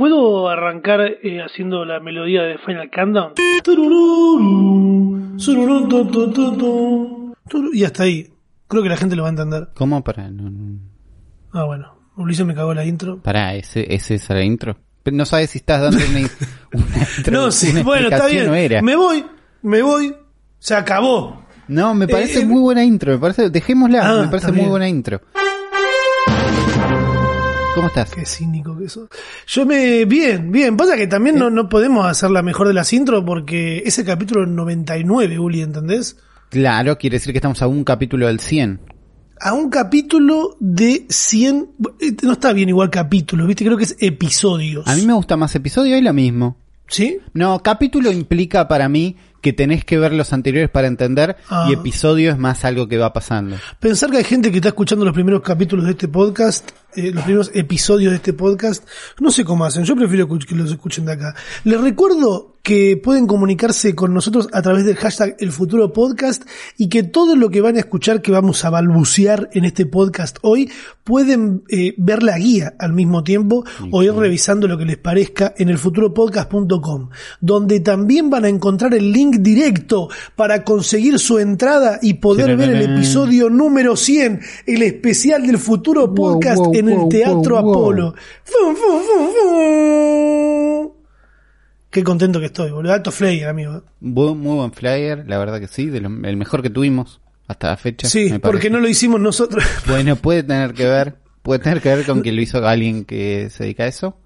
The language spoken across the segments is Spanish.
¿Puedo arrancar eh, haciendo la melodía de Final Countdown? Y hasta ahí. Creo que la gente lo va a entender. ¿Cómo para? No, no. Ah, bueno. Ulises me cagó la intro. Pará, ¿ese, ese es la intro? No sabes si estás dando una, una intro- No, sí, una bueno, está bien. era. Me voy, me voy. Se acabó. No, me parece Eh, muy buena intro. Me parece, dejémosla, Ah, me parece muy bien. buena intro. ¿Cómo estás? Qué cínico que sos. Yo me. Bien, bien. Pasa que también no, no podemos hacer la mejor de las intros porque ese capítulo 99, Uli, ¿entendés? Claro, quiere decir que estamos a un capítulo del 100. A un capítulo de 100. eh, No está bien igual capítulo, ¿viste? Creo que es episodios. A mí me gusta más episodio y lo mismo. ¿Sí? No, capítulo implica para mí que tenés que ver los anteriores para entender Ah. y episodio es más algo que va pasando. Pensar que hay gente que está escuchando los primeros capítulos de este podcast, eh, los primeros episodios de este podcast, no sé cómo hacen, yo prefiero que los escuchen de acá. Les recuerdo que pueden comunicarse con nosotros a través del hashtag El Futuro Podcast y que todo lo que van a escuchar que vamos a balbucear en este podcast hoy, pueden eh, ver la guía al mismo tiempo o ir revisando lo que les parezca en elfuturopodcast.com, donde también van a encontrar el link directo para conseguir su entrada y poder ver el episodio número 100, el especial del futuro Wow, podcast wow, en el Teatro. Apolo. Fum, fum, fum, fum. Qué contento que estoy, boludo. Alto flyer, amigo. Muy buen flyer, la verdad que sí, de lo- el mejor que tuvimos hasta la fecha. Sí, me porque no lo hicimos nosotros. Bueno, puede tener que ver, puede tener que ver con que lo hizo alguien que se dedica a eso.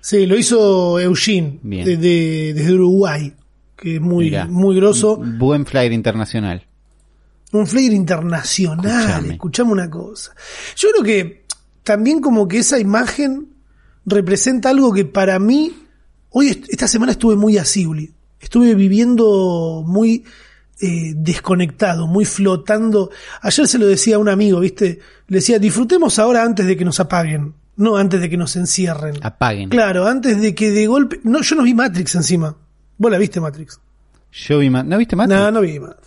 Sí, lo hizo Eugene, Bien. de- de- desde Uruguay, que es muy, Mirá. muy grosso. Buen flyer internacional. Un flyer internacional, Escuchame. escuchame una cosa. Yo creo que también como que esa imagen representa algo que para mí, hoy est- esta semana estuve muy así. Estuve viviendo muy eh, desconectado, muy flotando. Ayer se lo decía a un amigo, ¿viste? Le decía, disfrutemos ahora antes de que nos apaguen, no antes de que nos encierren. Apaguen. Claro, antes de que de golpe... No, yo no vi Matrix encima. ¿Vos la viste Matrix? Yo vi ma- ¿No viste Matrix? No, no vi Matrix.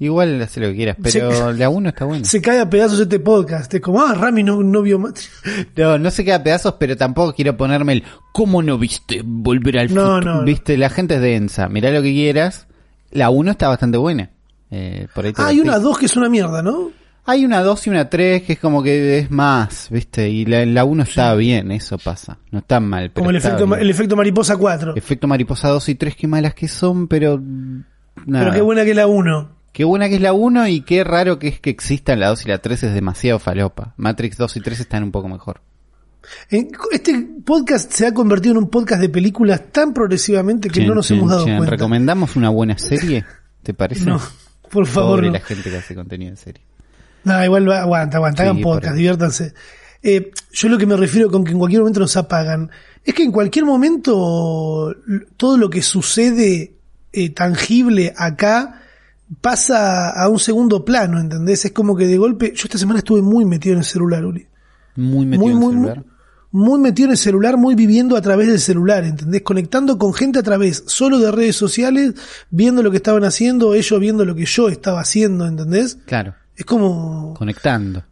Igual hace lo que quieras, pero Se- la 1 está buena. Se cae a pedazos este podcast. Es como, ah, Rami no, no vio Matrix. No, no se queda a pedazos, pero tampoco quiero ponerme el ¿Cómo no viste volver al No, futuro? no, no. Viste, la gente es densa. Mirá lo que quieras. La 1 está bastante buena. Eh, por ahí te Ah, hay una 2 que es una mierda, ¿no? Hay una 2 y una 3 que es como que es más, ¿viste? Y la, la 1 está bien, eso pasa. No está mal. Pero Como el está efecto, bien. el efecto mariposa 4. Efecto mariposa 2 y 3, qué malas que son, pero... Nada. Pero qué buena que la 1. Qué buena que es la 1 y qué raro que es que existan la 2 y la 3 es demasiado falopa. Matrix 2 y 3 están un poco mejor. En- Este podcast se ha convertido en un podcast de películas tan progresivamente que Chin, no nos chin, hemos dado chin. cuenta. ¿Recomendamos una buena serie? ¿Te parece? No, por favor, Pobre no. la gente que hace contenido en serie. No, igual aguanta, aguanta, Sí, hagan podcast, diviértanse. Eh, yo lo que me refiero con que en cualquier momento nos apagan, es que en cualquier momento todo lo que sucede eh, tangible acá pasa a un segundo plano, ¿entendés? Es como que de golpe, yo esta semana estuve muy metido en el celular, Uli. Muy metido Muy, en el muy, celular. muy metido en el celular, muy viviendo a través del celular, ¿entendés? Conectando con gente a través solo de redes sociales, viendo lo que estaban haciendo, ellos viendo lo que yo estaba haciendo, ¿entendés? Claro, Es como... conectando.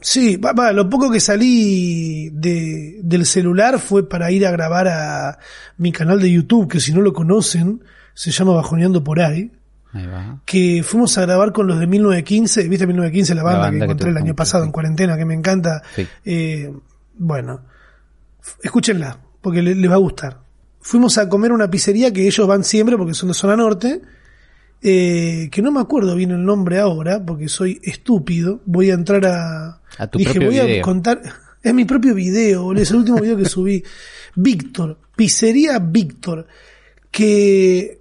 Sí, va, va, lo poco que salí de, del celular fue para ir a grabar a mi canal de YouTube, que si no lo conocen, se llama Bajoneando por ahí. Que fuimos a grabar con los de 1915, ¿viste 1915 la banda, banda que encontré el año pasado en cuarentena, que me encanta? Sí. Eh, bueno, escúchenla, porque le- les va a gustar. Fuimos a comer una pizzería que ellos van siempre porque son de zona norte, eh, que no me acuerdo bien el nombre ahora, porque soy estúpido. Voy a entrar a... A tu Dije, voy a contar... Es mi propio video, es el último video que subí. Víctor, pizzería Víctor, que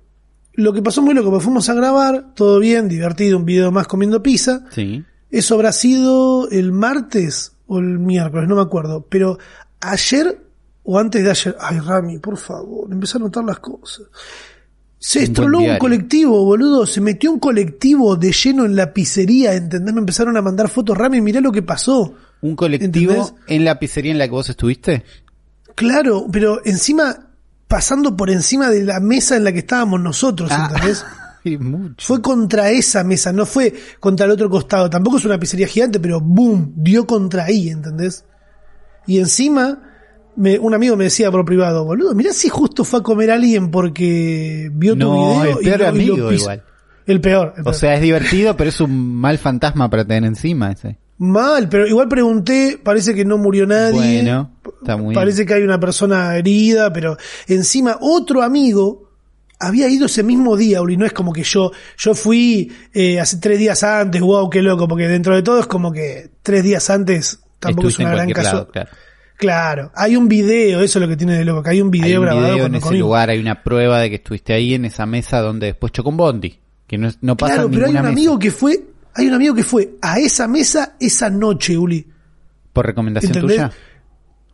lo que pasó muy loco, porque fuimos a grabar, todo bien, divertido, un video más comiendo pizza. Sí. Eso habrá sido el martes o el miércoles, no me acuerdo. Pero ayer o antes de ayer, ay Rami, por favor, empecé a notar las cosas. Se Un estroló un colectivo, boludo. Se metió un colectivo de lleno en la pizzería, ¿entendés? Me empezaron a mandar fotos. Rami, mirá lo que pasó. ¿Un colectivo ¿Entendés? en la pizzería en la que vos estuviste? Claro, pero encima, pasando por encima de la mesa en la que estábamos nosotros, Ah. ¿entendés? Mucho. Fue contra esa mesa, no fue contra el otro costado. Tampoco es una pizzería gigante, pero boom, dio contra ahí, ¿entendés? Y encima, me- un amigo me decía por privado, boludo, mirá si justo fue a comer a alguien porque vio tu video el peor y, lo- y lo amigo pisó". igual. El peor. el O peor. sea, es divertido, pero es un mal fantasma para tener encima ese. Mal, pero igual pregunté, parece que no murió nadie. Bueno, está muy Parece que hay una persona herida, pero encima otro amigo había ido ese mismo día, Uli, no es como que yo, yo fui eh, hace tres días antes, wow, qué loco, porque dentro de todo es como que tres días antes tampoco Estuviste es una gran caso. claro. Claro, hay un video, eso es lo que tiene de loco, que hay un Hay video un grabado video en ese conmigo. lugar, hay una prueba de que estuviste ahí en esa mesa donde después chocó un bondi. Que no, no pasa Claro, pero hay un amigo que fue, hay un amigo que fue a esa mesa esa noche, Uli. ¿Por recomendación ¿Entendés? tuya?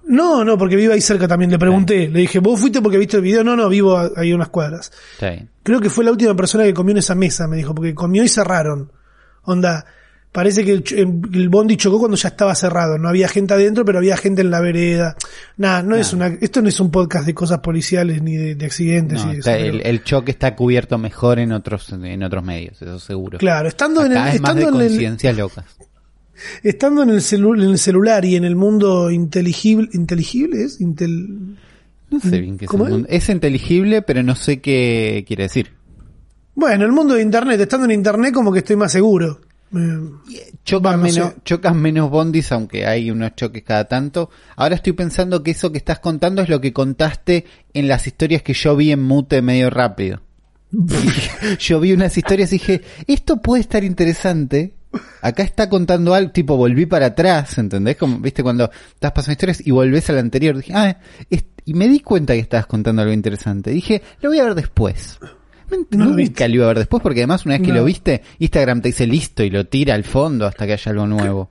No, no, porque vive ahí cerca también. Le pregunté, le dije, ¿vos fuiste porque viste el video? No, no, vivo ahí unas cuadras. Creo que fue la última persona que comió en esa mesa, me dijo, porque comió y cerraron. Onda, parece que el, bondi chocó cuando ya estaba cerrado. No había gente adentro, pero había gente en la vereda. Nada, no es una, esto no es un podcast de cosas policiales ni de, de accidentes. No, y de está- eso, el, choque está cubierto mejor en otros en otros medios, eso seguro. Claro, estando en el, es más de estando en el, conciencias locas. estando en el, celu- en el celular y en el mundo inteligible, inteligible es, Intel, No sé bien qué es, ¿Cómo el mundo. es inteligible, pero no sé qué quiere decir. bueno, el mundo de internet, estando en internet como que estoy más seguro. Chocan, Bueno, menos, chocan menos bondis, aunque hay unos choques cada tanto. Ahora estoy pensando que eso que estás contando es lo que contaste en las historias que yo vi en mute medio rápido. yo vi unas historias y dije, esto puede estar interesante. Acá está contando algo, tipo, volví para atrás, ¿entendés? Como, viste, cuando estás pasando historias y volvés al anterior. Dije, ah, y me di cuenta que estabas contando algo interesante. Dije, lo voy a ver después. No lo Nunca viste. lo iba a ver después porque además una vez que No. lo viste, Instagram te dice listo y lo tira al fondo hasta que haya algo nuevo.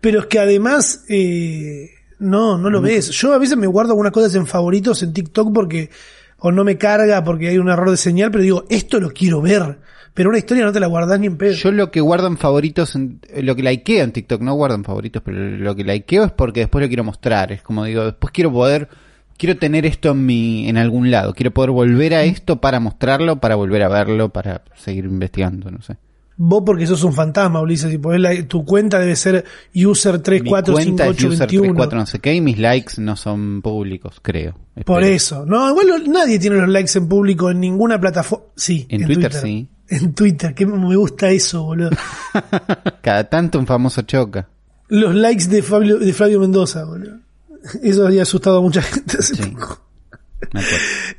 Pero es que además, eh, no, no lo ves. Yo a veces me guardo algunas cosas en favoritos en TikTok porque o no me carga porque hay un error de señal, pero digo, esto lo quiero ver. Pero una historia no te la guardás ni en pedo. Yo lo que guardo en favoritos, en- lo que likeo en TikTok, no guardo en favoritos, pero lo que likeo es porque después lo quiero mostrar. Es como digo, después quiero poder, quiero tener esto en mi, en algún lado. Quiero poder volver a esto para mostrarlo, para volver a verlo, para seguir investigando, no sé. Vos porque sos un fantasma, Ulises, y la- tu cuenta debe ser user Mi cuenta es 345821. user34 no sé qué y mis likes no son públicos, creo. Por eso. No, igual nadie tiene los likes en público en ninguna plataforma. Sí, En Twitter, sí. En Twitter, que me gusta eso, boludo. Cada tanto un famoso choca. Los likes de Fabio, de Flavio Mendoza, boludo. Eso había asustado a mucha gente hace Sí. poco.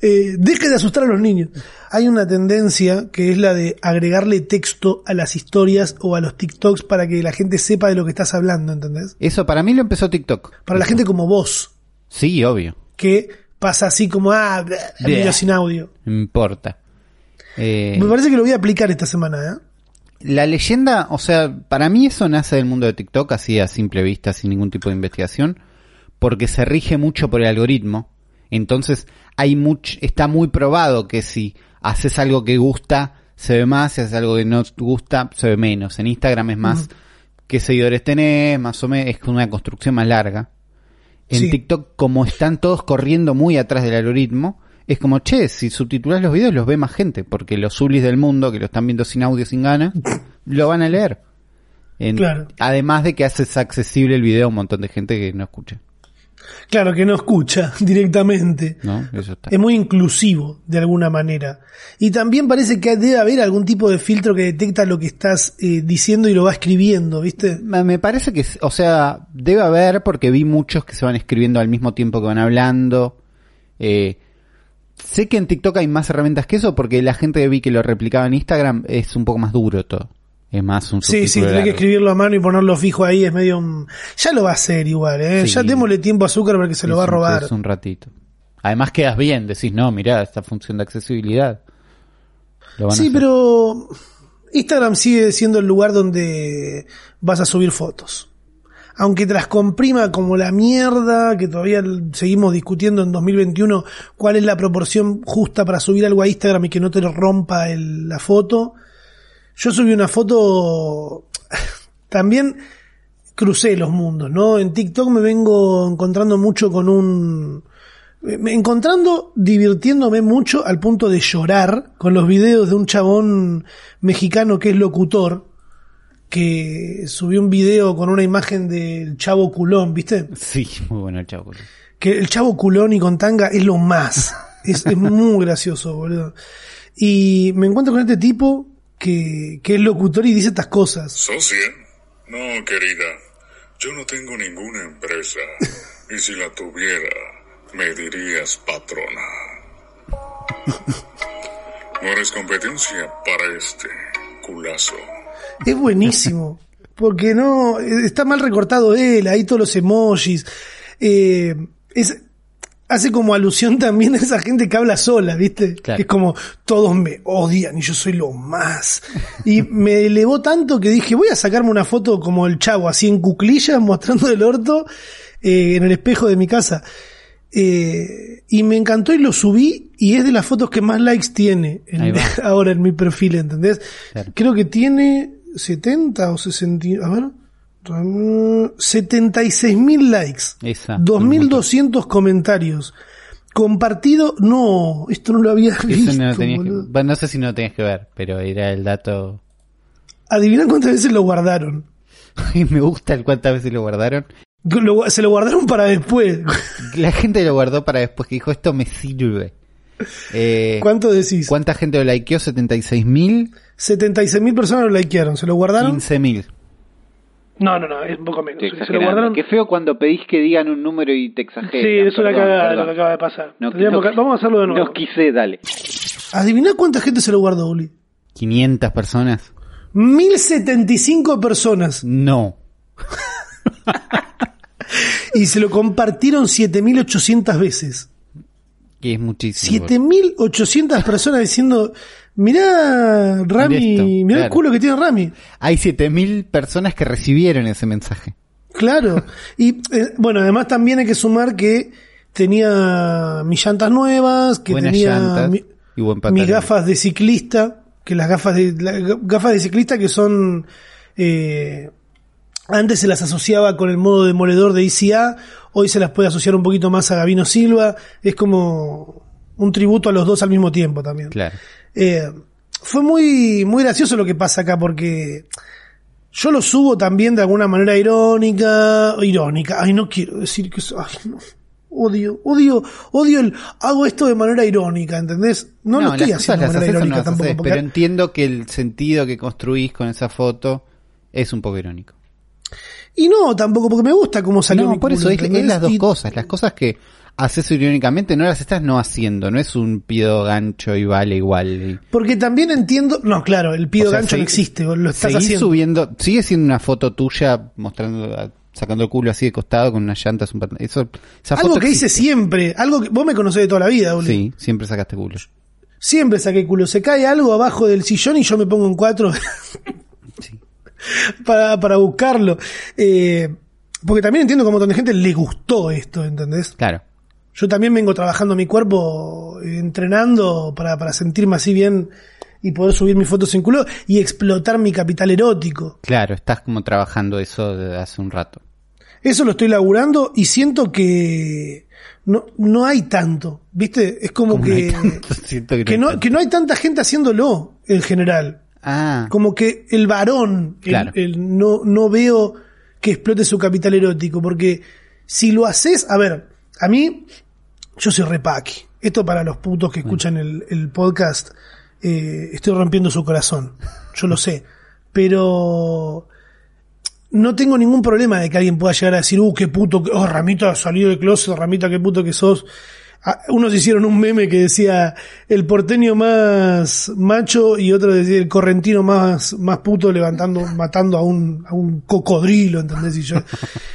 Eh, deje de asustar a los niños. Hay una tendencia que es la de agregarle texto a las historias o a los TikToks para que la gente sepa de lo que estás hablando, ¿entendés? Eso para mí lo empezó TikTok. Para la gente como vos, Sí, obvio. que pasa así como, ah, video sin audio. No importa. Eh, Me parece que lo voy a aplicar esta semana, ¿eh? la leyenda, o sea, para mí eso nace del mundo de TikTok, así a simple vista, sin ningún tipo de investigación, porque se rige mucho por el algoritmo. Entonces, hay much, está muy probado que si haces algo que gusta, se ve más, si haces algo que no gusta, se ve menos. En Instagram es más qué seguidores tenés, más o menos, es una construcción más larga. En Sí. TikTok, como están todos corriendo muy atrás del algoritmo, es como, che, si subtitulas los videos los ve más gente, porque los sublis del mundo que lo están viendo sin audio, sin ganas, lo van a leer. En- Claro. Además de que haces accesible el video a un montón de gente que no escucha, Claro, que no escucha directamente. ¿no? Eso está. Es muy inclusivo, de alguna manera. Y también parece que debe haber algún tipo de filtro que detecta lo que estás eh, diciendo y lo va escribiendo, ¿viste? Me parece que, o sea, debe haber porque vi muchos que se van escribiendo al mismo tiempo que van hablando. Eh, sé que en TikTok hay más herramientas que eso porque la gente que vi que lo replicaba en Instagram es un poco más duro todo. Es más un Sí, sí, tenés que escribirlo a mano y ponerlo fijo ahí, es medio un... Ya lo va a hacer igual, ¿eh? Sí. Ya démosle tiempo a Zuckerberg que se lo Es va a un- robar. es un ratito. Además quedas bien, decís, no, mirá, esta función de accesibilidad. Lo van a Sí, pero Instagram sigue siendo el lugar donde vas a subir fotos. Aunque te las comprima como la mierda, que todavía seguimos discutiendo en 2021 cuál es la proporción justa para subir algo a Instagram y que no te lo rompa el- la foto. Yo subí una foto, también crucé los mundos, ¿no? En TikTok me vengo encontrando mucho con un, me- encontrando, divirtiéndome mucho al punto de llorar con los videos de un chabón mexicano que es locutor, que subió un video con una imagen del chavo culón, ¿viste? Sí, muy bueno el chavo. que el chavo culón y con tanga es lo más. Es, es muy gracioso, boludo. Y me encuentro con este tipo que, que es locutor y dice estas cosas. ¿Socia? No, querida. Yo no tengo ninguna empresa. Y si la tuviera, me dirías patrona. No eres competencia para este culazo. Es buenísimo. Porque no, está mal recortado él, ahí todos los emojis. Eh, es, hace como alusión también a esa gente que habla sola, ¿viste? Claro. Que es como, todos me odian y yo soy lo más. Y me elevó tanto que dije, voy a sacarme una foto como el chavo, así en cuclillas, mostrando el orto eh, en el espejo de mi casa. Eh, y me encantó y lo subí y es de las fotos que más likes tiene en- ahora en mi perfil, ¿entendés? Claro. Creo que tiene 70 o 60, a ver, 76 mil likes. Esa. 2200 comentarios. Compartido, no, esto no lo había Eso visto. no, lo tenías que, boludo. bueno, no sé si no lo tenías que ver, pero era el dato. Adivina cuántas veces lo guardaron. Me gusta el cuántas veces lo guardaron. Lo- se lo guardaron para después. La gente lo guardó para después que dijo esto me sirve. Eh, ¿Cuánto decís? ¿Cuánta gente lo likeó? 76.000, 76 mil personas lo likearon. ¿Se lo guardaron? 15.000. No, no, no, es un poco menos. Se lo exagerando. guardaron. Qué feo cuando pedís que digan un número y te exageran. Sí, es una cagada lo que acaba de pasar. No, Tendríamos no- que- vamos a hacerlo de nuevo. No quise, dale. Adivina cuánta gente se lo guardó, Uli. 500 personas. 1075 personas. No. Y se lo compartieron 7800 veces. Que es muchísimo. 7800 personas diciendo, mirá Rami, Mirá el culo que tiene Rami. Hay 7.000 personas que recibieron ese mensaje. Claro. Y eh, bueno, además también hay que sumar que tenía mis llantas nuevas, que Buenas tenía llantas mi- y buen pantalón. mis gafas de ciclista, que las gafas de las gafas de ciclista que son eh, antes se las asociaba con el modo demoledor de ICA, hoy se las puede asociar un poquito más a Gavino Silva, es como un tributo a los dos al mismo tiempo también. Claro. Eh, fue muy, muy gracioso lo que pasa acá porque yo lo subo también de alguna manera irónica, irónica, ay no quiero decir que, eso- ay no, odio, odio, odio el, hago esto de manera irónica, ¿entendés? No, lo estoy haciendo de manera no irónica las tampoco, haces, porque pero entiendo que el sentido que construís con esa foto es un poco irónico. y no tampoco porque me gusta cómo salió No, mi por culo, eso es, es las dos Y- cosas. Las cosas que haces irónicamente no las estás no haciendo. No es un pido gancho y vale igual. Porque también entiendo, no, claro, el pido O sea, gancho no existe, lo estás haciendo. subiendo, sigue siendo una foto tuya mostrando, sacando el culo así de costado con unas llantas, un. Eso, esa Algo foto que hice siempre, algo que vos me conocés de toda la vida, Uli. Sí, siempre sacaste culo. Siempre saqué culo. Se cae algo abajo del sillón y yo me pongo en cuatro Sí. para, para buscarlo. Eh, porque también entiendo que a un montón de gente le gustó esto, ¿entendés? Claro. Yo también vengo trabajando mi cuerpo, eh, entrenando para, para sentirme así bien y poder subir mis fotos en culo y explotar mi capital erótico. Claro, estás como trabajando eso desde hace un rato. Eso lo estoy laburando y siento que no, no hay tanto, ¿viste? Es como, Como no hay que, tanto, siento que no que, no, tanto. que no hay tanta gente haciéndolo en general. Ah, como que el varón el- Claro. el- no, no veo que explote su capital erótico, porque si lo haces, a ver, a mí, yo soy repaqui. Esto para los putos que escuchan el, el podcast, eh, estoy rompiendo su corazón, yo lo sé, pero no tengo ningún problema de que alguien pueda llegar a decir, uh, qué puto, que- oh, Ramita salió de closet, Ramita, qué puto que sos. Ah, Unos hicieron un meme que decía el porteño más macho y otro decía el correntino más, más puto levantando, matando a un, a un cocodrilo, ¿entendés? Y yo,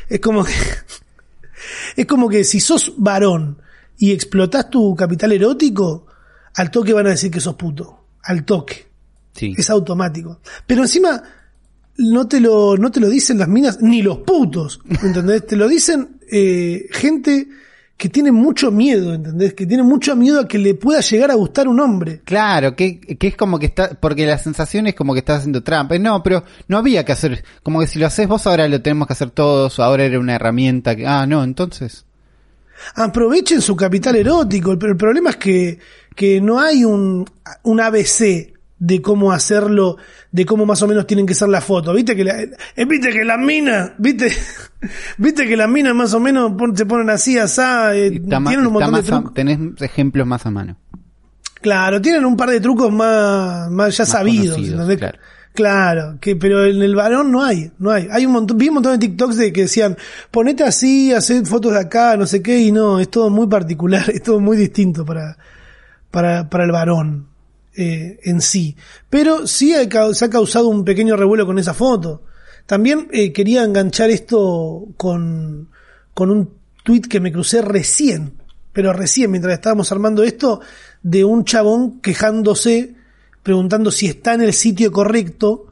es como que, es como que si sos varón y explotás tu capital erótico, al toque van a decir que sos puto. Al toque. sí. Es automático. Pero encima, no te lo, no te lo dicen las minas, ni los putos, ¿entendés? te lo dicen eh, gente que tiene mucho miedo, ¿entendés? Que tiene mucho miedo a que le pueda llegar a gustar un hombre. Claro, que, que es como que está, porque la sensación es como que estás haciendo trampa. No, pero no había que hacer, como que si lo haces vos ahora lo tenemos que hacer todos, o ahora era una herramienta que, ah, no, entonces. Aprovechen su capital erótico. El, el problema es que, que no hay un, un ABC de cómo hacerlo, de cómo más o menos tienen que ser la foto. Viste que la, eh, viste que las minas, viste, viste que las minas más o menos se ponen así, asá, eh, tienen un montón de a- tenés ejemplos más a mano. Claro, tienen un par de trucos más, más ya Más sabidos. claro. Claro, que, pero en el varón no hay, no hay. Hay un montón, vi un montón de TikToks de que decían, ponete así, haced fotos de acá, no sé qué, y no, es todo muy particular, es todo muy distinto para, para, para el varón eh, en sí. Pero sí se ha causado un pequeño revuelo con esa foto. También eh, quería enganchar esto con, con un tweet que me crucé recién, pero recién mientras estábamos armando esto, de un chabón quejándose, preguntando si está en el sitio correcto,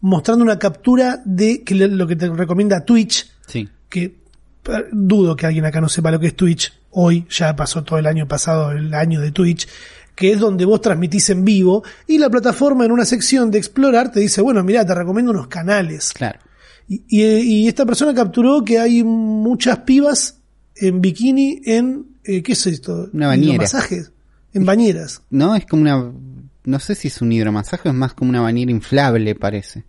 mostrando una captura de que lo que te recomienda Twitch, Sí. que eh, dudo que alguien acá no sepa lo que es Twitch. Hoy ya pasó todo el año pasado, el año de Twitch, que es donde vos transmitís en vivo y la plataforma en una sección de explorar te dice, bueno, mira, te recomiendo unos canales. Claro. Y, y- y esta persona capturó que hay muchas pibas en bikini en, eh, ¿qué es esto? Una bañera. Masajes. En bañeras. No, es como una... No sé si es un hidromasaje es más como una bañera inflable, parece.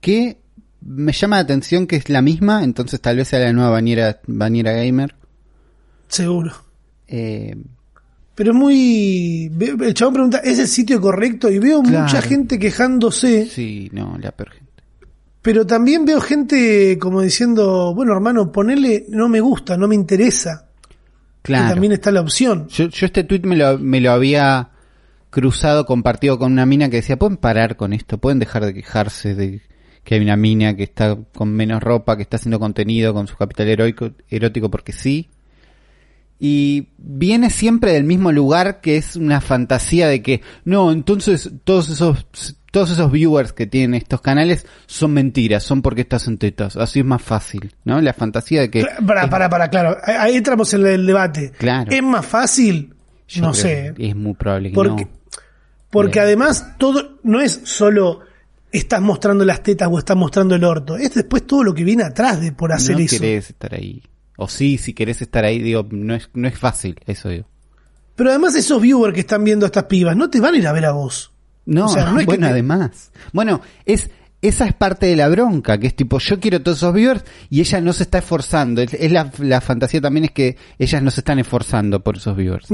Que me llama la atención que es la misma, entonces tal vez sea la nueva bañera, bañera gamer. Seguro. Eh, Pero es muy... El chabón pregunta, ¿es el sitio correcto? Y veo Claro. mucha gente quejándose. sí, no, la peor gente. Pero también veo gente como diciendo, bueno hermano, ponele no me gusta, no me interesa. Que Claro. también está la opción. Yo, yo este tweet me lo, me lo había cruzado, compartido con una mina que decía, pueden parar con esto, pueden dejar de quejarse de que hay una mina que está con menos ropa, que está haciendo contenido con su capital heroico, erótico porque sí. Y viene siempre del mismo lugar que es una fantasía de que, no, entonces todos esos, todos esos viewers que tienen estos canales son mentiras, son porque estás en tetas, así es más fácil, ¿no? La fantasía de que... Para, para, para, claro. Ahí entramos en el debate. Claro. ¿Es más fácil? yo no sé. Es muy probable que Porque, no. Porque Bien. además todo no es solo estás mostrando las tetas o estás mostrando el orto. Es después todo lo que viene atrás de por hacer no eso. querés estar ahí. O sí, si querés estar ahí, digo, no es, no es fácil, eso digo. Pero además esos viewers que están viendo a estas pibas no te van a ir a ver a vos. No, O sea, no es que bueno, te- además. Bueno, es, esa es parte de la bronca, que es tipo, yo quiero todos esos viewers y ella no se está esforzando. Es, es la, la fantasía también es que ellas no se están esforzando por esos viewers.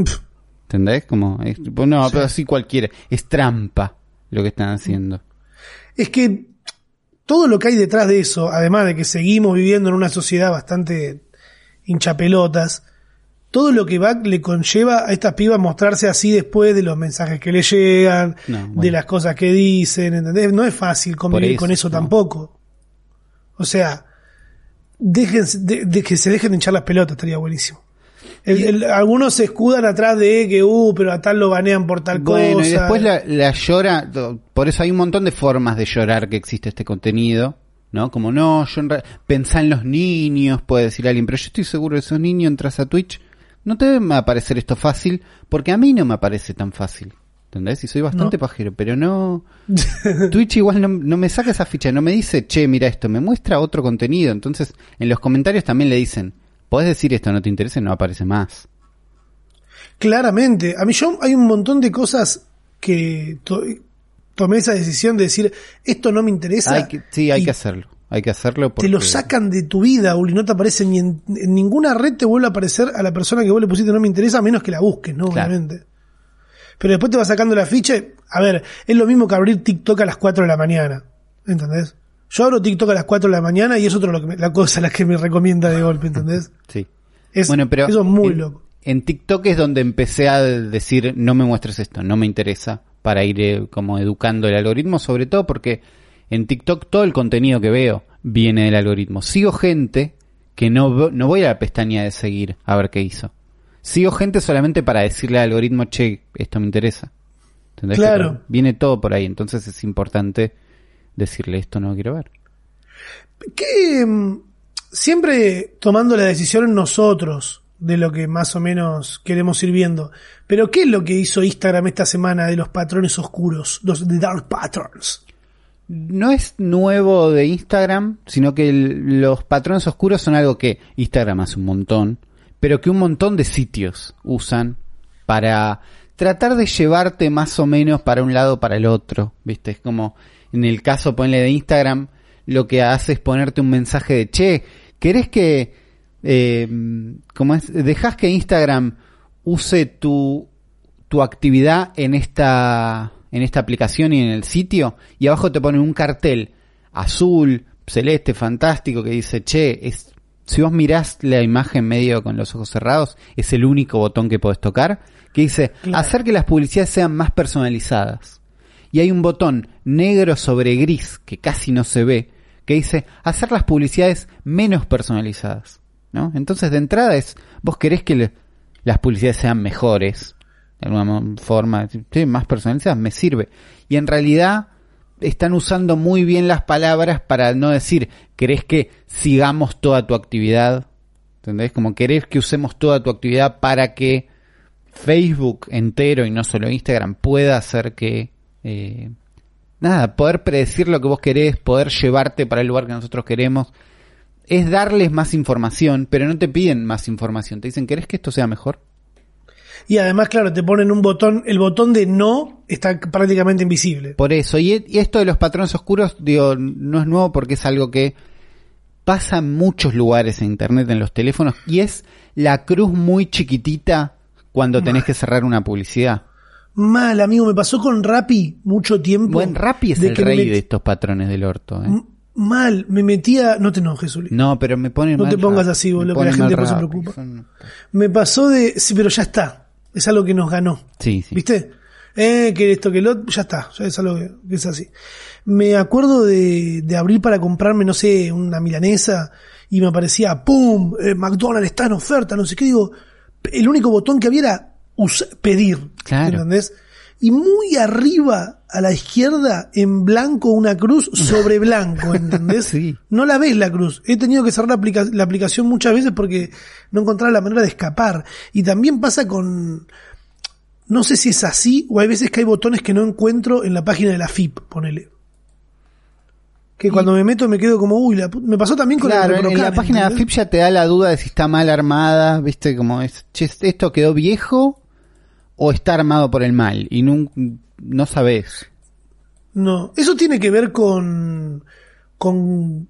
¿Entendés? Como, es tipo, no, pero así cualquiera. Es trampa lo que están haciendo. Es que todo lo que hay detrás de eso, además de que seguimos viviendo en una sociedad bastante hinchapelotas, todo lo que va le conlleva a estas pibas mostrarse así después de los mensajes que le llegan, No, bueno. de las cosas que dicen, ¿entendés? No es fácil convivir eso, con eso no. tampoco. O sea, déjense, de, de que se dejen de hinchar las pelotas, estaría buenísimo. El- el- algunos se escudan atrás de que, uh, pero a tal lo banean por tal Bueno, cosa. y después la, la llora, por eso hay un montón de formas de llorar que existe este contenido, ¿no? Como no, yo en pensá en los niños, puede decir alguien, pero yo estoy seguro de esos niños, entras a Twitch, no te a aparecer esto fácil, porque a mí no me aparece tan fácil. ¿Entendés? Y soy bastante No. pajero, pero no. Twitch igual no, no me saca esa ficha, no me dice, che, mira esto, me muestra otro contenido. Entonces, en los comentarios también le dicen, podés decir esto, no te interesa, no aparece más. Claramente. A mí yo hay un montón de cosas que to- tomé esa decisión de decir, esto no me interesa. Hay que, sí, hay y que hacerlo. Hay que hacerlo porque... Te lo sacan de tu vida, Uli, no te aparece ni en, en ninguna red te vuelve a aparecer a la persona que vos le pusiste no me interesa, a menos que la busques, ¿no? Claro. Obviamente. Pero después te va sacando la ficha. y- A ver, es lo mismo que abrir TikTok a las 4 de la mañana. ¿Entendés? Yo abro TikTok a las 4 de la mañana y es otro lo que me- la cosa la que me recomienda de golpe, ¿entendés? Sí. Es, bueno, pero eso es muy en, loco. En TikTok es donde empecé a decir, no me muestres esto, no me interesa, para ir eh, como educando el algoritmo, sobre todo porque en TikTok todo el contenido que veo viene del algoritmo. Sigo gente que no, no voy a la pestaña de seguir a ver qué hizo. Sigo gente solamente para decirle al algoritmo, che, esto me interesa. ¿Entendés? Claro. Viene todo por ahí, entonces es importante decirle esto no quiero ver. que mm, siempre tomando la decisión nosotros de lo que más o menos queremos ir viendo. Pero ¿qué es lo que hizo Instagram esta semana de los patrones oscuros, los the dark patterns? no es nuevo de Instagram, sino que el- los patrones oscuros son algo que Instagram hace un montón, pero que un montón de sitios usan para tratar de llevarte más o menos para un lado o para el otro, ¿viste? Es como en el caso ponle de Instagram, lo que hace es ponerte un mensaje de, "Che, ¿querés que eh, como es, dejas que Instagram use tu tu actividad en esta en esta aplicación y en el sitio y abajo te pone un cartel azul, celeste, fantástico que dice, "Che, es si vos mirás la imagen medio con los ojos cerrados, es el único botón que podés tocar, que dice Claro. hacer que las publicidades sean más personalizadas. Y hay un botón negro sobre gris, que casi no se ve, que dice hacer las publicidades menos personalizadas. ¿no? Entonces, de entrada es, vos querés que las publicidades sean mejores, de alguna forma, sí, más personalizadas, me sirve. Y en realidad están usando muy bien las palabras para no decir, querés que sigamos toda tu actividad, ¿entendés? Como querés que usemos toda tu actividad para que Facebook entero y no solo Instagram pueda hacer que, eh, nada, poder predecir lo que vos querés, poder llevarte para el lugar que nosotros queremos, es darles más información, pero no te piden más información, te dicen, ¿querés que esto sea mejor? Y además, claro, te ponen un botón, el botón de no está prácticamente invisible. Por eso, y, y esto de los patrones oscuros, digo, no es nuevo porque es algo que pasa en muchos lugares en internet, en los teléfonos, y es la cruz muy chiquitita cuando tenés que cerrar una publicidad. Mal, amigo, me pasó con Rappi mucho tiempo. Buen Rappi es de el rey met- de estos patrones del orto. ¿eh? Mal, me metía, no te enojes, Uli. No, pero me pone No mal te pongas así, boludo, que la gente después se preocupa. son- Me pasó de, sí, pero ya está. Es algo que nos ganó. Sí, sí. ¿Viste? Eh, que esto, que lo ya está, ya es algo que, que es así. Me acuerdo de, de abrir para comprarme, no sé, una milanesa y me aparecía, ¡pum! Eh, McDonald's está en oferta, no sé qué, digo, el único botón que había era pedir, Claro. ¿entendés? Y muy arriba a la izquierda, en blanco, una cruz sobre blanco, ¿entendés? Sí. No la ves la cruz. He tenido que cerrar la, aplica- la aplicación muchas veces porque no encontraba la manera de escapar. Y también pasa con, no sé si es así o hay veces que hay botones que no encuentro en la página de la FIP, ponele. Que cuando me meto me quedo como, uy, la me pasó también con Claro, el en, en la página de ¿entendés? AFIP ya te da la duda de si está mal armada, viste, como es, che, esto quedó viejo o está armado por el mal y no, no sabes. No, eso tiene que ver con, con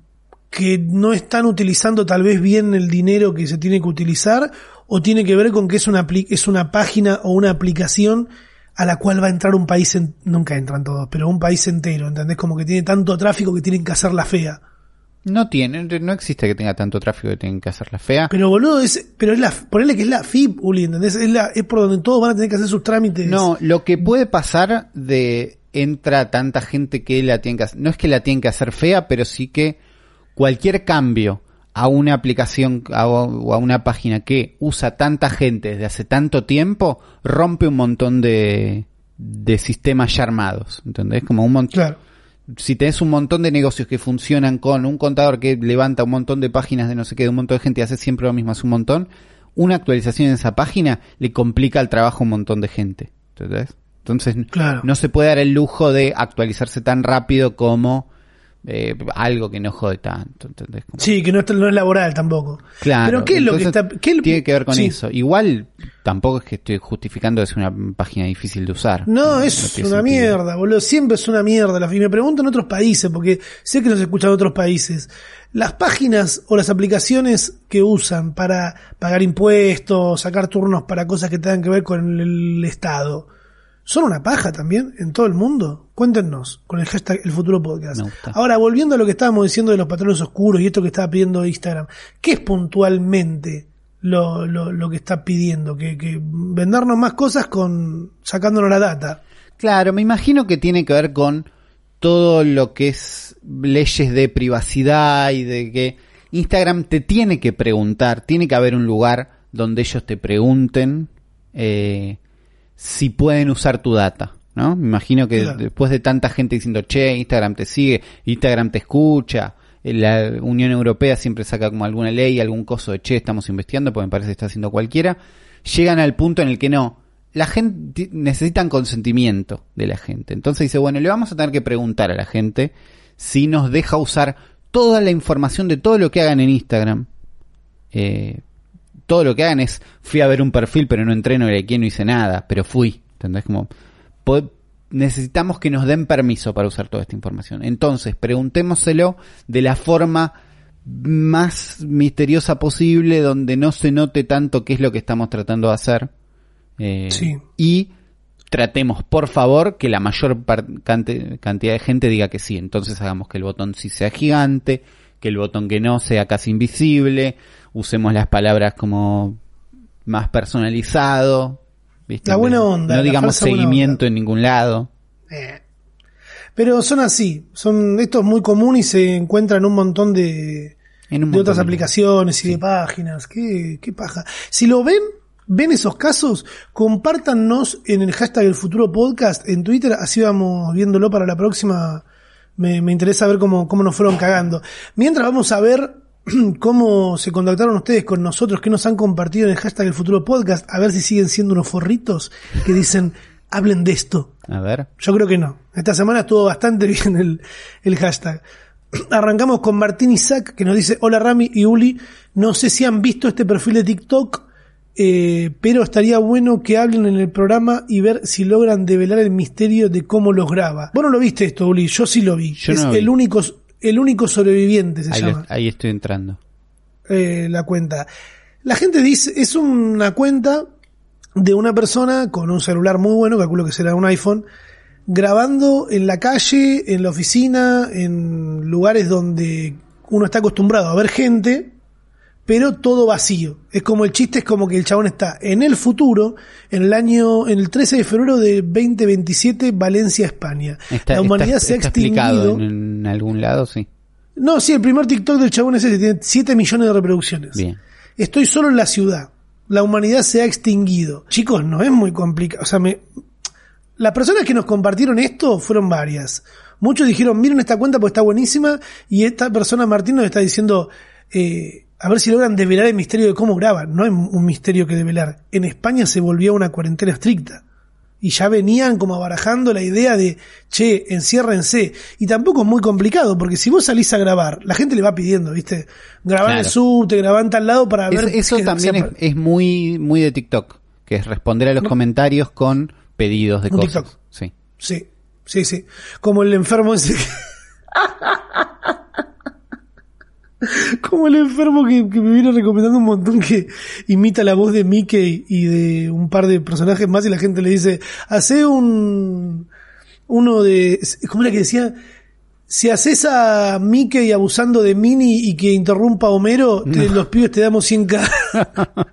que no están utilizando tal vez bien el dinero que se tiene que utilizar o tiene que ver con que es una, es una página o una aplicación a la cual va a entrar un país, en- nunca entran todos, pero un país entero, ¿entendés? Como que tiene tanto tráfico que tienen que hacerla fea. No tiene, no existe que tenga tanto tráfico que tengan que hacerla fea. Pero boludo, es, pero es la, ponele que es la FIP, Uli, ¿entendés? Es, la, es por donde todos van a tener que hacer sus trámites. No, lo que puede pasar de entra tanta gente que la tienen que hacer, no es que la tienen que hacer fea, pero sí que cualquier cambio a una aplicación a- o a una página que usa tanta gente desde hace tanto tiempo rompe un montón de, de sistemas ya armados, ¿entendés? Como un montón Claro. Si tenés un montón de negocios que funcionan con un contador que levanta un montón de páginas de no sé qué, de un montón de gente y hace siempre lo mismo, hace un montón, una actualización en esa página le complica el trabajo a un montón de gente. ¿entendés? Entonces Claro. no se puede dar el lujo de actualizarse tan rápido como eh, algo que no jode tanto. ¿entendés? Como- Sí, que no es, no es laboral tampoco. Claro. Pero ¿qué es lo que está...? ¿qué es lo- Tiene que ver con Sí. eso. Igual tampoco es que estoy justificando que es una página difícil de usar. No, es una sentido. mierda, boludo. Siempre es una mierda. Y me pregunto en otros países, porque sé que nos escuchan otros países. Las páginas o las aplicaciones que usan para pagar impuestos, sacar turnos para cosas que tengan que ver con el Estado, ¿son una paja también en todo el mundo? Cuéntenos con el hashtag El Futuro Podcast. Ahora, volviendo a lo que estábamos diciendo de los patrones oscuros y esto que estaba pidiendo Instagram, ¿qué es puntualmente lo, lo, lo que está pidiendo? Que, que vendernos más cosas con sacándonos la data. Claro, me imagino que tiene que ver con todo lo que es leyes de privacidad y de que Instagram te tiene que preguntar, tiene que haber un lugar donde ellos te pregunten eh, si pueden usar tu data, ¿no? Me imagino que Claro. después de tanta gente diciendo, che, Instagram te sigue, Instagram te escucha, eh, la Unión Europea siempre saca como alguna ley, algún coso de, che, estamos investigando, porque me parece que está haciendo cualquiera, llegan al punto en el que no, la gente necesitan consentimiento de la gente. Entonces dice, bueno, le vamos a tener que preguntar a la gente si nos deja usar toda la información de todo lo que hagan en Instagram. Eh, todo lo que hagan es, fui a ver un perfil, pero no entré, no le no hice nada, pero fui. ¿Entendés? Como, necesitamos que nos den permiso para usar toda esta información. Entonces, preguntémoselo de la forma más misteriosa posible, donde no se note tanto qué es lo que estamos tratando de hacer. Eh, Sí. Y tratemos, por favor, que la mayor cantidad de gente diga que sí. Entonces hagamos que el botón sí sea gigante, que el botón que no sea casi invisible, usemos las palabras como más personalizado. ¿viste? La buena onda, No digamos seguimiento en ningún lado. Eh. Pero son así, son esto es muy común y se encuentra en un montón de, En un de otras aplicaciones y de páginas. ¿Qué, qué paja. Si lo ven, ven esos casos, compártanos en el hashtag El Futuro Podcast en Twitter, así vamos viéndolo para la próxima. Me, me interesa ver cómo, cómo nos fueron cagando. Mientras vamos a ver cómo se contactaron ustedes con nosotros, qué nos han compartido en el hashtag El Futuro Podcast, a ver si siguen siendo unos forritos que dicen, hablen de esto. A ver. Yo creo que no. Esta semana estuvo bastante bien el, el hashtag. Arrancamos con Martín Isaac, que nos dice, hola Rami y Uli, no sé si han visto este perfil de TikTok, eh, pero estaría bueno que hablen en el programa y ver si logran develar el misterio de cómo los graba. Vos no lo viste esto, Uli, yo sí lo vi. Yo es no lo vi. el único, el único sobreviviente, se Ahí, llama lo- ahí estoy entrando. eh, la cuenta. La gente dice, es una cuenta de una persona con un celular muy bueno, calculo que será un iPhone, grabando en la calle, en la oficina, en lugares donde uno está acostumbrado a ver gente, pero todo vacío. Es como el chiste, es como que el chabón está en el futuro, en el año, en el 13 de febrero de 2027, Valencia, España. Está, la humanidad está- se ha extinguido. en, en algún lado, sí. No, sí, el primer TikTok del chabón es ese, tiene 7 millones de reproducciones. Bien. Estoy solo en la ciudad. La humanidad se ha extinguido. Chicos, no es muy complicado. O sea, me... las personas que nos compartieron esto fueron varias. Muchos dijeron, miren esta cuenta porque está buenísima. Y esta persona, Martín, nos está diciendo, eh, a ver si logran develar el misterio de cómo graban. No es un misterio que develar. En España se volvió una cuarentena estricta. Y ya venían como barajando la idea de, che, enciérrense. Y tampoco es muy complicado, porque si vos salís a grabar, la gente le va pidiendo, ¿viste? Grabar en el Claro. subte, grabar en tal lado para Es- ver. eso que también sea- es, es muy, muy de TikTok, que es responder a los comentarios con pedidos de Un cosas. TikTok. Sí. Sí, sí, sí. Como el enfermo ese. que- Como el enfermo que, que me viene recomendando un montón que imita la voz de Mickey y de un par de personajes más y la gente le dice, hace un, uno de, ¿cómo era que decía? Si haces a Mickey abusando de Minnie y que interrumpa a Homero, te- los pibes te damos 100k.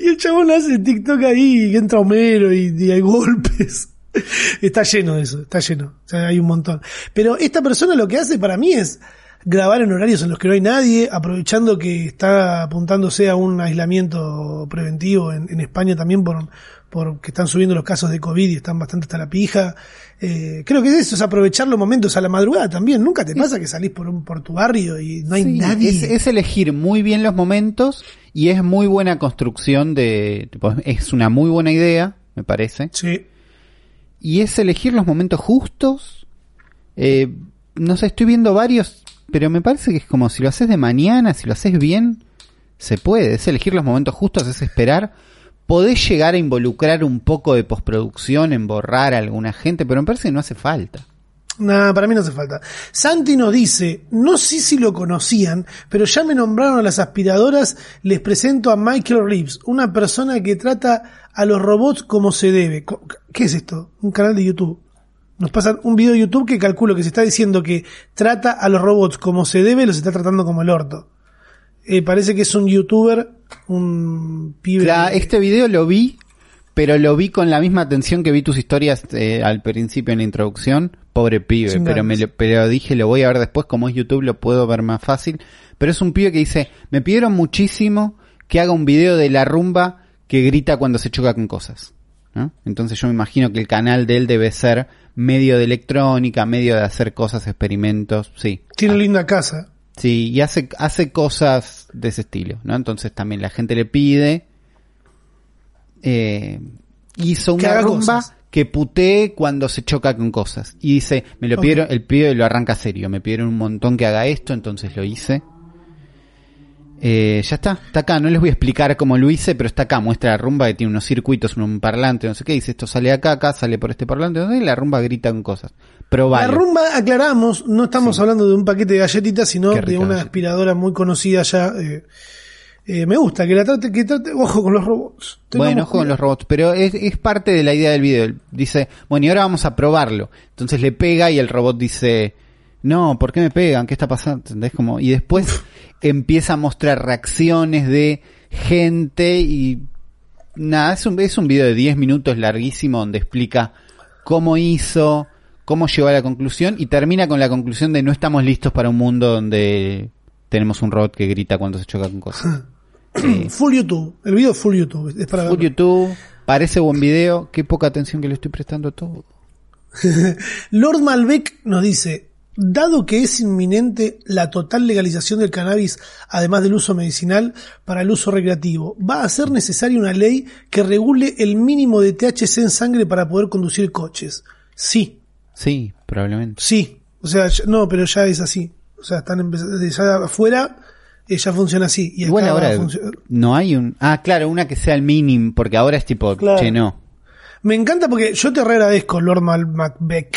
y el chabón hace TikTok ahí y entra Homero y, y hay golpes. Está lleno de eso, está lleno. O sea, hay un montón. Pero esta persona lo que hace para mí es grabar en horarios en los que no hay nadie, aprovechando que está apuntándose a un aislamiento preventivo en, en España también por, por que están subiendo los casos de COVID y están bastante hasta la pija. Eh, creo que eso es aprovechar los momentos a la madrugada también. Nunca te pasa que salís por un, por tu barrio y no hay Sí, nadie. Es, es elegir muy bien los momentos y es muy buena construcción de... es una muy buena idea, me parece. Sí. Y es elegir los momentos justos. Eh, no sé, estoy viendo varios, pero me parece que es como si lo haces de mañana, si lo haces bien, se puede. Es elegir los momentos justos, es esperar. Podés llegar a involucrar un poco de postproducción en borrar a alguna gente, pero me parece que no hace falta. Nada, para mí no hace falta. Santi nos dice, no sé si lo conocían, pero ya me nombraron a las aspiradoras, les presento a Michael Reeves, una persona que trata a los robots como se debe. ¿Qué es esto? Un canal de YouTube. Nos pasan un video de YouTube que calculo que se está diciendo que trata a los robots como se debe, los está tratando como el orto. Eh, parece que es un youtuber, un pibe. La- este video lo vi, pero lo vi con la misma atención que vi tus historias eh, al principio en la introducción. Pobre pibe, Sin pero, ganas. me lo- pero dije lo voy a ver después, como es YouTube lo puedo ver más fácil. Pero es un pibe que dice, me pidieron muchísimo que haga un video de la rumba que grita cuando se choca con cosas. ¿No? Entonces yo me imagino que el canal de él debe ser medio de electrónica, medio de hacer cosas, experimentos, sí. Tiene linda casa. Sí, y hace, hace cosas de ese estilo, ¿no? Entonces también la gente le pide. Eh, hizo una rumba cosas. que putee cuando se choca con cosas. Y dice, me lo Ok. pidieron, el pibe lo arranca serio, me pidieron un montón que haga esto, entonces lo hice. Eh, ya está, está acá. No les voy a explicar cómo lo hice, pero está acá. Muestra la rumba que tiene unos circuitos, un parlante, no sé qué. Dice esto sale acá, acá sale por este parlante. Y la rumba grita con cosas. Pero vale. La rumba, aclaramos, no estamos Sí. hablando de un paquete de galletitas, sino de una galleta. aspiradora muy conocida ya. eh, eh, me gusta que la trate, que trate, ojo con los robots. Bueno, ojo con los robots, pero es, es parte de la idea del video. Dice, bueno, y ahora vamos a probarlo. Entonces le pega y el robot dice, no, ¿por qué me pegan? ¿Qué está pasando? ¿Entendés? Como, y después empieza a mostrar reacciones de gente y nada, es un, es un video de 10 minutos larguísimo donde explica cómo hizo, cómo llegó a la conclusión y termina con la conclusión de no estamos listos para un mundo donde tenemos un robot que grita cuando se choca con cosas. Eh, Full YouTube, el video full YouTube, es para Full verlo. YouTube, parece buen video, qué poca atención que le estoy prestando a todo. Lord Malbec nos dice, dado que es inminente la total legalización del cannabis, además del uso medicinal, para el uso recreativo, ¿va a ser necesaria una ley que regule el mínimo de THC en sangre para poder conducir coches? Sí, Sí, probablemente. sí. O sea, no, pero ya es así. O sea, están empezando, ya afuera eh, ya funciona así. Y Igual ahora no hay un... Ah, claro, una que sea el mínimo, porque ahora es tipo, Claro. che, no. Me encanta porque yo te re agradezco, Lord Macbeth.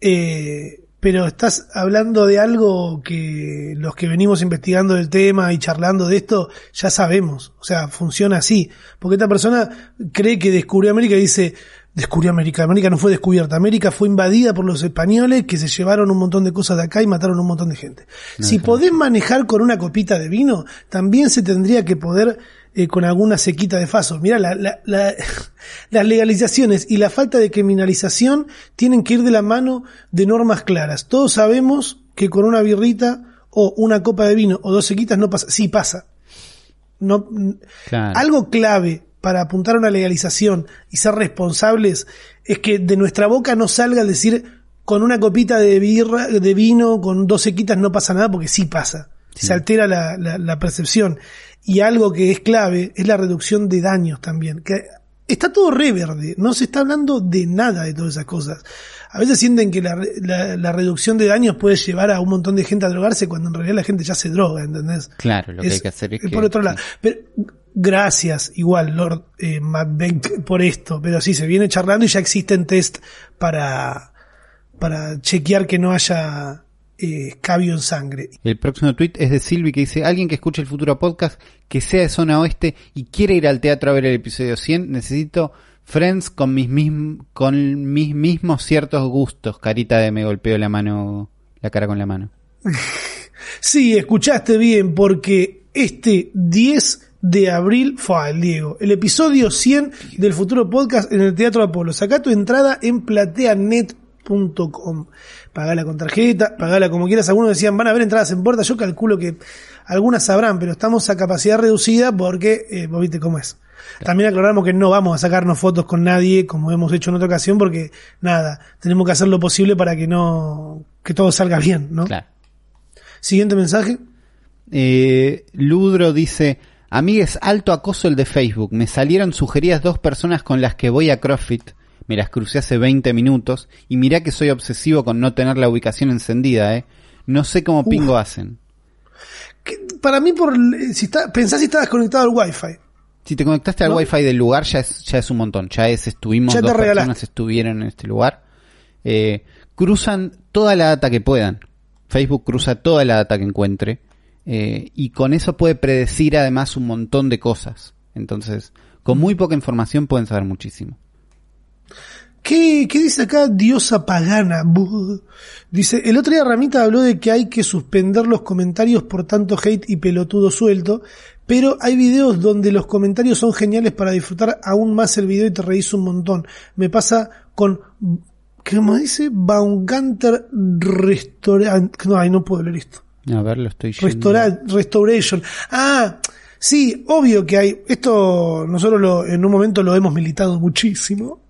Eh, pero estás hablando de algo que los que venimos investigando el tema y charlando de esto ya sabemos. O sea, funciona así. Porque esta persona cree que descubrió América y dice, descubrió América. América no fue descubierta. América fue invadida por los españoles que se llevaron un montón de cosas de acá y mataron un montón de gente. si podés manejar con una copita de vino, también se tendría que poder eh, con alguna sequita de faso. Mira, la, la- la- las legalizaciones y la falta de criminalización tienen que ir de la mano de normas claras. Todos sabemos que con una birrita o una copa de vino o dos sequitas no pasa. Sí pasa. No, Claro. algo clave para apuntar a una legalización y ser responsables es que de nuestra boca no salga decir con una copita de birra, de vino, con dos sequitas no pasa nada, porque sí pasa. Se altera la, la- la percepción. Y algo que es clave es la reducción de daños también. Que está todo re verde, no se está hablando de nada de todas esas cosas. A veces sienten que la, la- la reducción de daños puede llevar a un montón de gente a drogarse cuando en realidad la gente ya se droga, ¿entendés? Claro, lo que hay que hacer es que... por otro lado. Pero, gracias, igual, Lord eh, Macbeth, por esto. Pero sí, se viene charlando y ya existen test para, para chequear que no haya escabio en sangre. El próximo tweet es de Silvi que dice, alguien que escuche el futuro podcast, que sea de zona oeste y quiere ir al teatro a ver el episodio 100, necesito friends con mis, mism- con mis mismos ciertos gustos. Carita de me golpeo la mano, la cara con la mano. Sí, escuchaste bien, porque este 10 de abril fue el Diego, el episodio 100 del futuro podcast en el Teatro Apolo. Saca tu entrada en plateanet.com. Pagala con tarjeta, pagala como quieras. Algunos decían, van a haber entradas en puerta. Yo calculo que algunas sabrán, pero estamos a capacidad reducida porque, eh, vos viste cómo es. También aclaramos que no vamos a sacarnos fotos con nadie como hemos hecho en otra ocasión porque nada, tenemos que hacer lo posible para que no, que todo salga bien, ¿no? Claro. Siguiente mensaje. Eh, Ludro dice, amigues, alto acoso el de Facebook. Me salieron sugeridas dos personas con las que voy a CrossFit. Me las crucé hace 20 minutos y mirá que soy obsesivo con no tener la ubicación encendida, eh. No sé cómo pingo hacen. Que para mí, por si está, pensás si estabas conectado al Wi-Fi. Si te conectaste al ¿No? wifi del lugar ya es, ya es un montón. Ya es, estuvimos, Ya dos regalaste. personas estuvieron en este lugar. Eh, cruzan toda la data que puedan. Facebook cruza toda la data que encuentre. eh, y con eso puede predecir además un montón de cosas. Entonces, con muy poca información pueden saber muchísimo. ¿Qué, qué dice acá Diosa Pagana? Buh. Dice, el otro día Ramita habló de que hay que suspender los comentarios por tanto hate y pelotudo suelto, pero hay videos donde los comentarios son geniales para disfrutar aún más el video y te reís un montón. Me pasa con, ¿cómo dice? Baumganter Restaurant. No, ay, no puedo leer esto. A ver, lo estoy. Restaura- restoration. Ah, sí, obvio que hay. Esto nosotros lo, en un momento lo hemos militado muchísimo.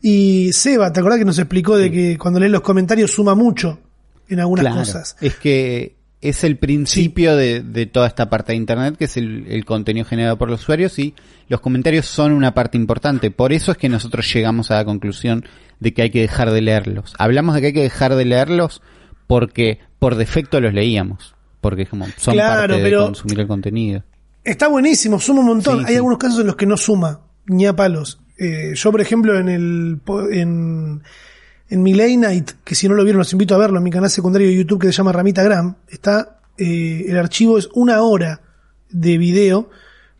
Y Seba, ¿te acordás que nos explicó de que cuando lees los comentarios suma mucho en algunas Claro. cosas? Es que es el principio de, de toda esta parte de Internet, que es el, el contenido generado por los usuarios y los comentarios son una parte importante. Por eso es que nosotros llegamos a la conclusión de que hay que dejar de leerlos. Hablamos de que hay que dejar de leerlos porque por defecto los leíamos. Porque es como son Claro, parte pero- de consumir el contenido. Está buenísimo, suma un montón. Sí, Hay sí. algunos casos en los que no suma, ni a palos. Eh, yo, por ejemplo, en el en, en mi Late Night, que si no lo vieron los invito a verlo, en mi canal secundario de YouTube que se llama Ramita Gram, está, eh, el archivo es una hora de video,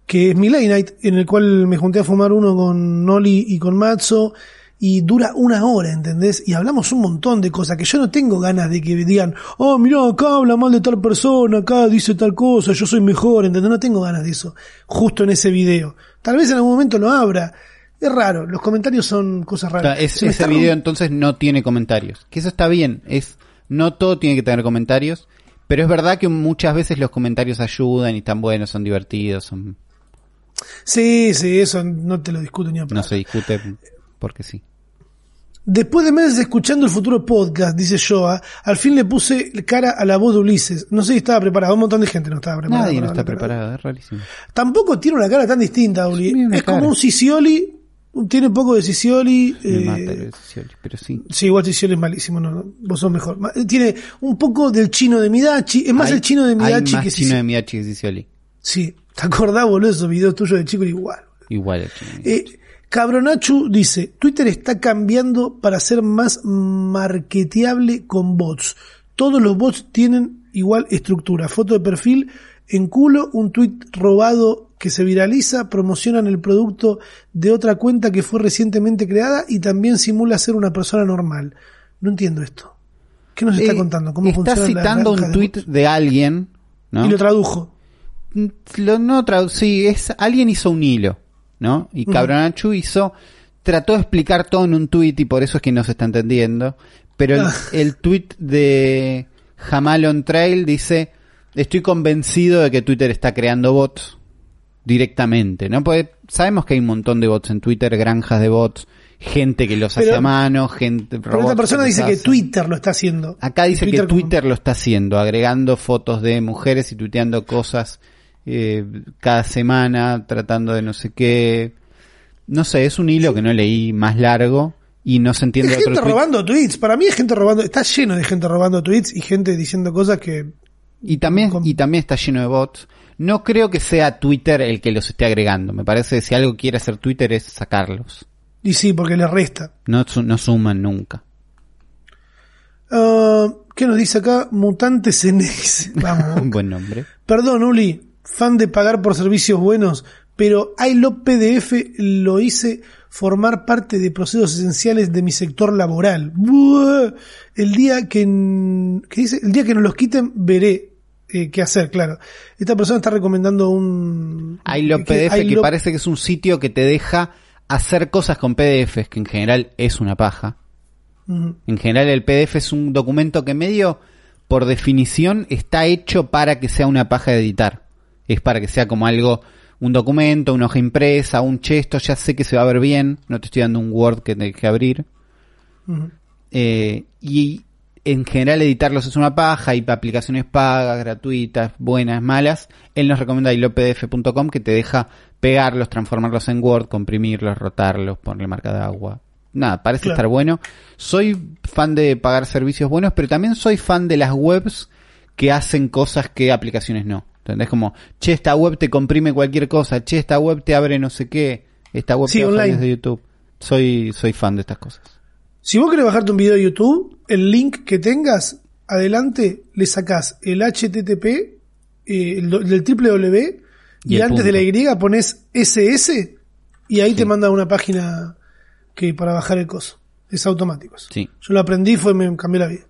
que es mi Late Night, en el cual me junté a fumar uno con Noli y con Matzo, y dura una hora, ¿entendés? Y hablamos un montón de cosas que yo no tengo ganas de que digan, oh, mirá, acá habla mal de tal persona, acá dice tal cosa, yo soy mejor, ¿entendés? No tengo ganas de eso, justo en ese video. Tal vez en algún momento lo abra. Es raro, los comentarios son cosas O sea, raras. es- ese video entonces no tiene comentarios. Que eso está bien. Es, no todo tiene que tener comentarios. Pero es verdad que muchas veces los comentarios ayudan y están buenos, son divertidos, son, Sí, sí, eso no te lo discuto ni a no se discute porque sí. Después de meses escuchando el futuro podcast, dice Joa, al fin le puse cara a la voz de Ulises. No sé si estaba preparado, un montón de gente no estaba preparada. Nadie no está preparado, es rarísimo. Tampoco tiene una cara tan distinta, Uli. Es como un Sicioli, tiene poco de Sicioli. Me eh, mata el Scioli, pero sí. Sí, igual Sicioli es malísimo, no, no, vos sos mejor. Tiene un poco del chino de Midachi, es más Hay- el chino de hay Midachi más que chino Sicioli. de Midachi que Sicioli. Sí, ¿te acordás, boludo, esos videos tuyos de chico igual? Igual el chino. de Midachi. Eh, Cabronachu dice, Twitter está cambiando para ser más marketeable con bots. Todos los bots tienen igual estructura. Foto de perfil, en culo, un tweet robado que se viraliza, promocionan el producto de otra cuenta que fue recientemente creada y también simula ser una persona normal. No entiendo esto. ¿Qué nos está Eh, contando? ¿Cómo está funciona citando un tweet de alguien, ¿no? Y lo tradujo. Lo no tradu- sí, es alguien hizo un hilo, ¿no? Y. Cabronachu hizo trató de explicar todo en un tweet y por eso es que no se está entendiendo, pero el, el tweet de Jamal on Trail dice, "Estoy convencido de que Twitter está creando bots directamente, ¿no? Porque sabemos que hay un montón de bots en Twitter, granjas de bots, gente que los hace a mano, gente Pero esta persona dice que. Twitter lo está haciendo. Acá dice que como- Twitter lo está haciendo, agregando fotos de mujeres y tuiteando cosas eh, cada semana, tratando de no sé qué. No sé, es un hilo que no leí más largo y no se entiende Es otro gente tweet. robando tweets. Para mí es gente robando. Está lleno de gente robando tweets y gente diciendo cosas que. Y también, y también está lleno de bots. No creo que sea Twitter el que los esté agregando. Me parece que si algo quiere hacer Twitter es sacarlos. Y sí, porque le resta. No, no suman nunca. Ah, ¿Qué nos dice acá? Mutantes Enex. Vamos. Un buen nombre. Perdón, Uli. Fan de pagar por servicios buenos. Pero iLo PDF lo hice formar parte de procesos esenciales de mi sector laboral. Buah. El día que, ¿qué dice? El día que nos los quiten, veré eh, qué hacer, claro. Esta persona está recomendando un... que- PDF, que iLog- parece que es un sitio que te deja hacer cosas con PDFs, que en general es una paja. En general el PDF es un documento que medio, por definición, está hecho para que sea una paja de editar. Es para que sea como algo, un documento, una hoja impresa, un chesto, ya sé que se va a ver bien, no te estoy dando un Word que tenés que abrir. Eh, y en general editarlos es una paja, hay aplicaciones pagas, gratuitas, buenas, malas. Él nos recomienda ilopdf.com que te deja pegarlos, transformarlos en Word, comprimirlos, rotarlos, ponerle marca de agua. Nada, parece Claro. estar bueno. Soy fan de pagar servicios buenos, pero también soy fan de las webs que hacen cosas que aplicaciones no. ¿Entendés? Como, che, esta web te comprime cualquier cosa, che, esta web te abre no sé qué, esta web Sí, te baja online. videos de YouTube. Soy, soy fan de estas cosas. Si vos querés bajarte un video de YouTube, el link que tengas, adelante le sacás el HTTP, eh, el, del www, y, Y antes de la Y pones SS, y ahí te manda una página que para bajar el coso. Es automático. eso. Sí. Yo lo aprendí, fue, me cambió la vida.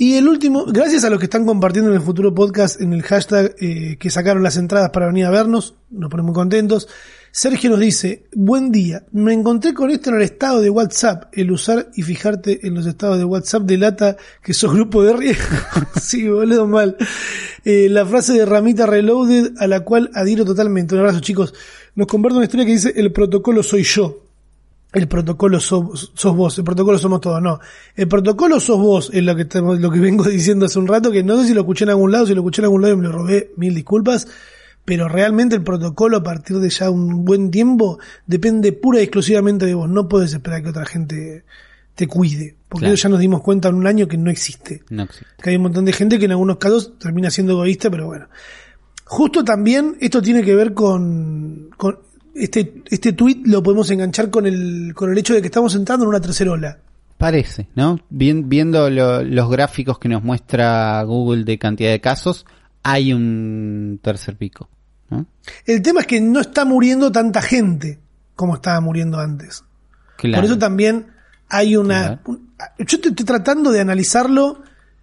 Y el último, gracias a los que están compartiendo en el futuro podcast en el hashtag eh, que sacaron las entradas para venir a vernos, nos ponemos muy contentos. Sergio nos dice, buen día, me encontré con esto en el estado de WhatsApp. El usar y fijarte en los estados de WhatsApp delata que sos grupo de riesgo. sí, boludo, mal. Eh, la frase de Ramita Reloaded a la cual adhiero totalmente. Un abrazo chicos. Nos convierte una historia que dice, el protocolo soy yo. El protocolo sos, sos vos, el protocolo somos todos, no. El protocolo sos vos, es lo que, estamos- lo que vengo diciendo hace un rato, que no sé si lo escuché en algún lado, si lo escuché en algún lado y me lo robé, mil disculpas, pero realmente el protocolo a partir de ya un buen tiempo depende pura y exclusivamente de vos, no puedes esperar que otra gente te cuide. Porque Claro. eso ya nos dimos cuenta en un año que no existe. No existe. Que hay un montón de gente que en algunos casos termina siendo egoísta, pero bueno. Justo también esto tiene que ver con, con este, este tweet lo podemos enganchar con el, con el hecho de que estamos entrando en una tercera ola. Parece, ¿no? Bien- viendo lo- los gráficos que nos muestra Google de cantidad de casos, hay un tercer pico, ¿no? El tema es que no está muriendo tanta gente como estaba muriendo antes. Claro. Por eso también hay una... Claro. yo te- estoy tratando de analizarlo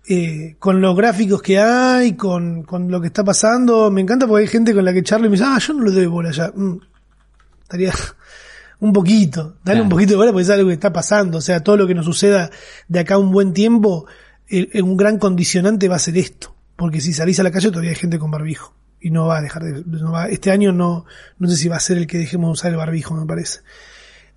eh, con los gráficos que hay, con, con lo que está pasando. Me encanta porque hay gente con la que charlo y me dice, ah, yo no lo doy bola ya. Mm, estaría un poquito, dale Claro. un poquito de bola porque es algo que está pasando. O sea, todo lo que nos suceda de acá a un buen tiempo, eh, eh, un gran condicionante va a ser esto. Porque si salís a la calle todavía hay gente con barbijo. Y no va a dejar de... no va- este año no, no sé si va a ser el que dejemos de usar el barbijo, me parece.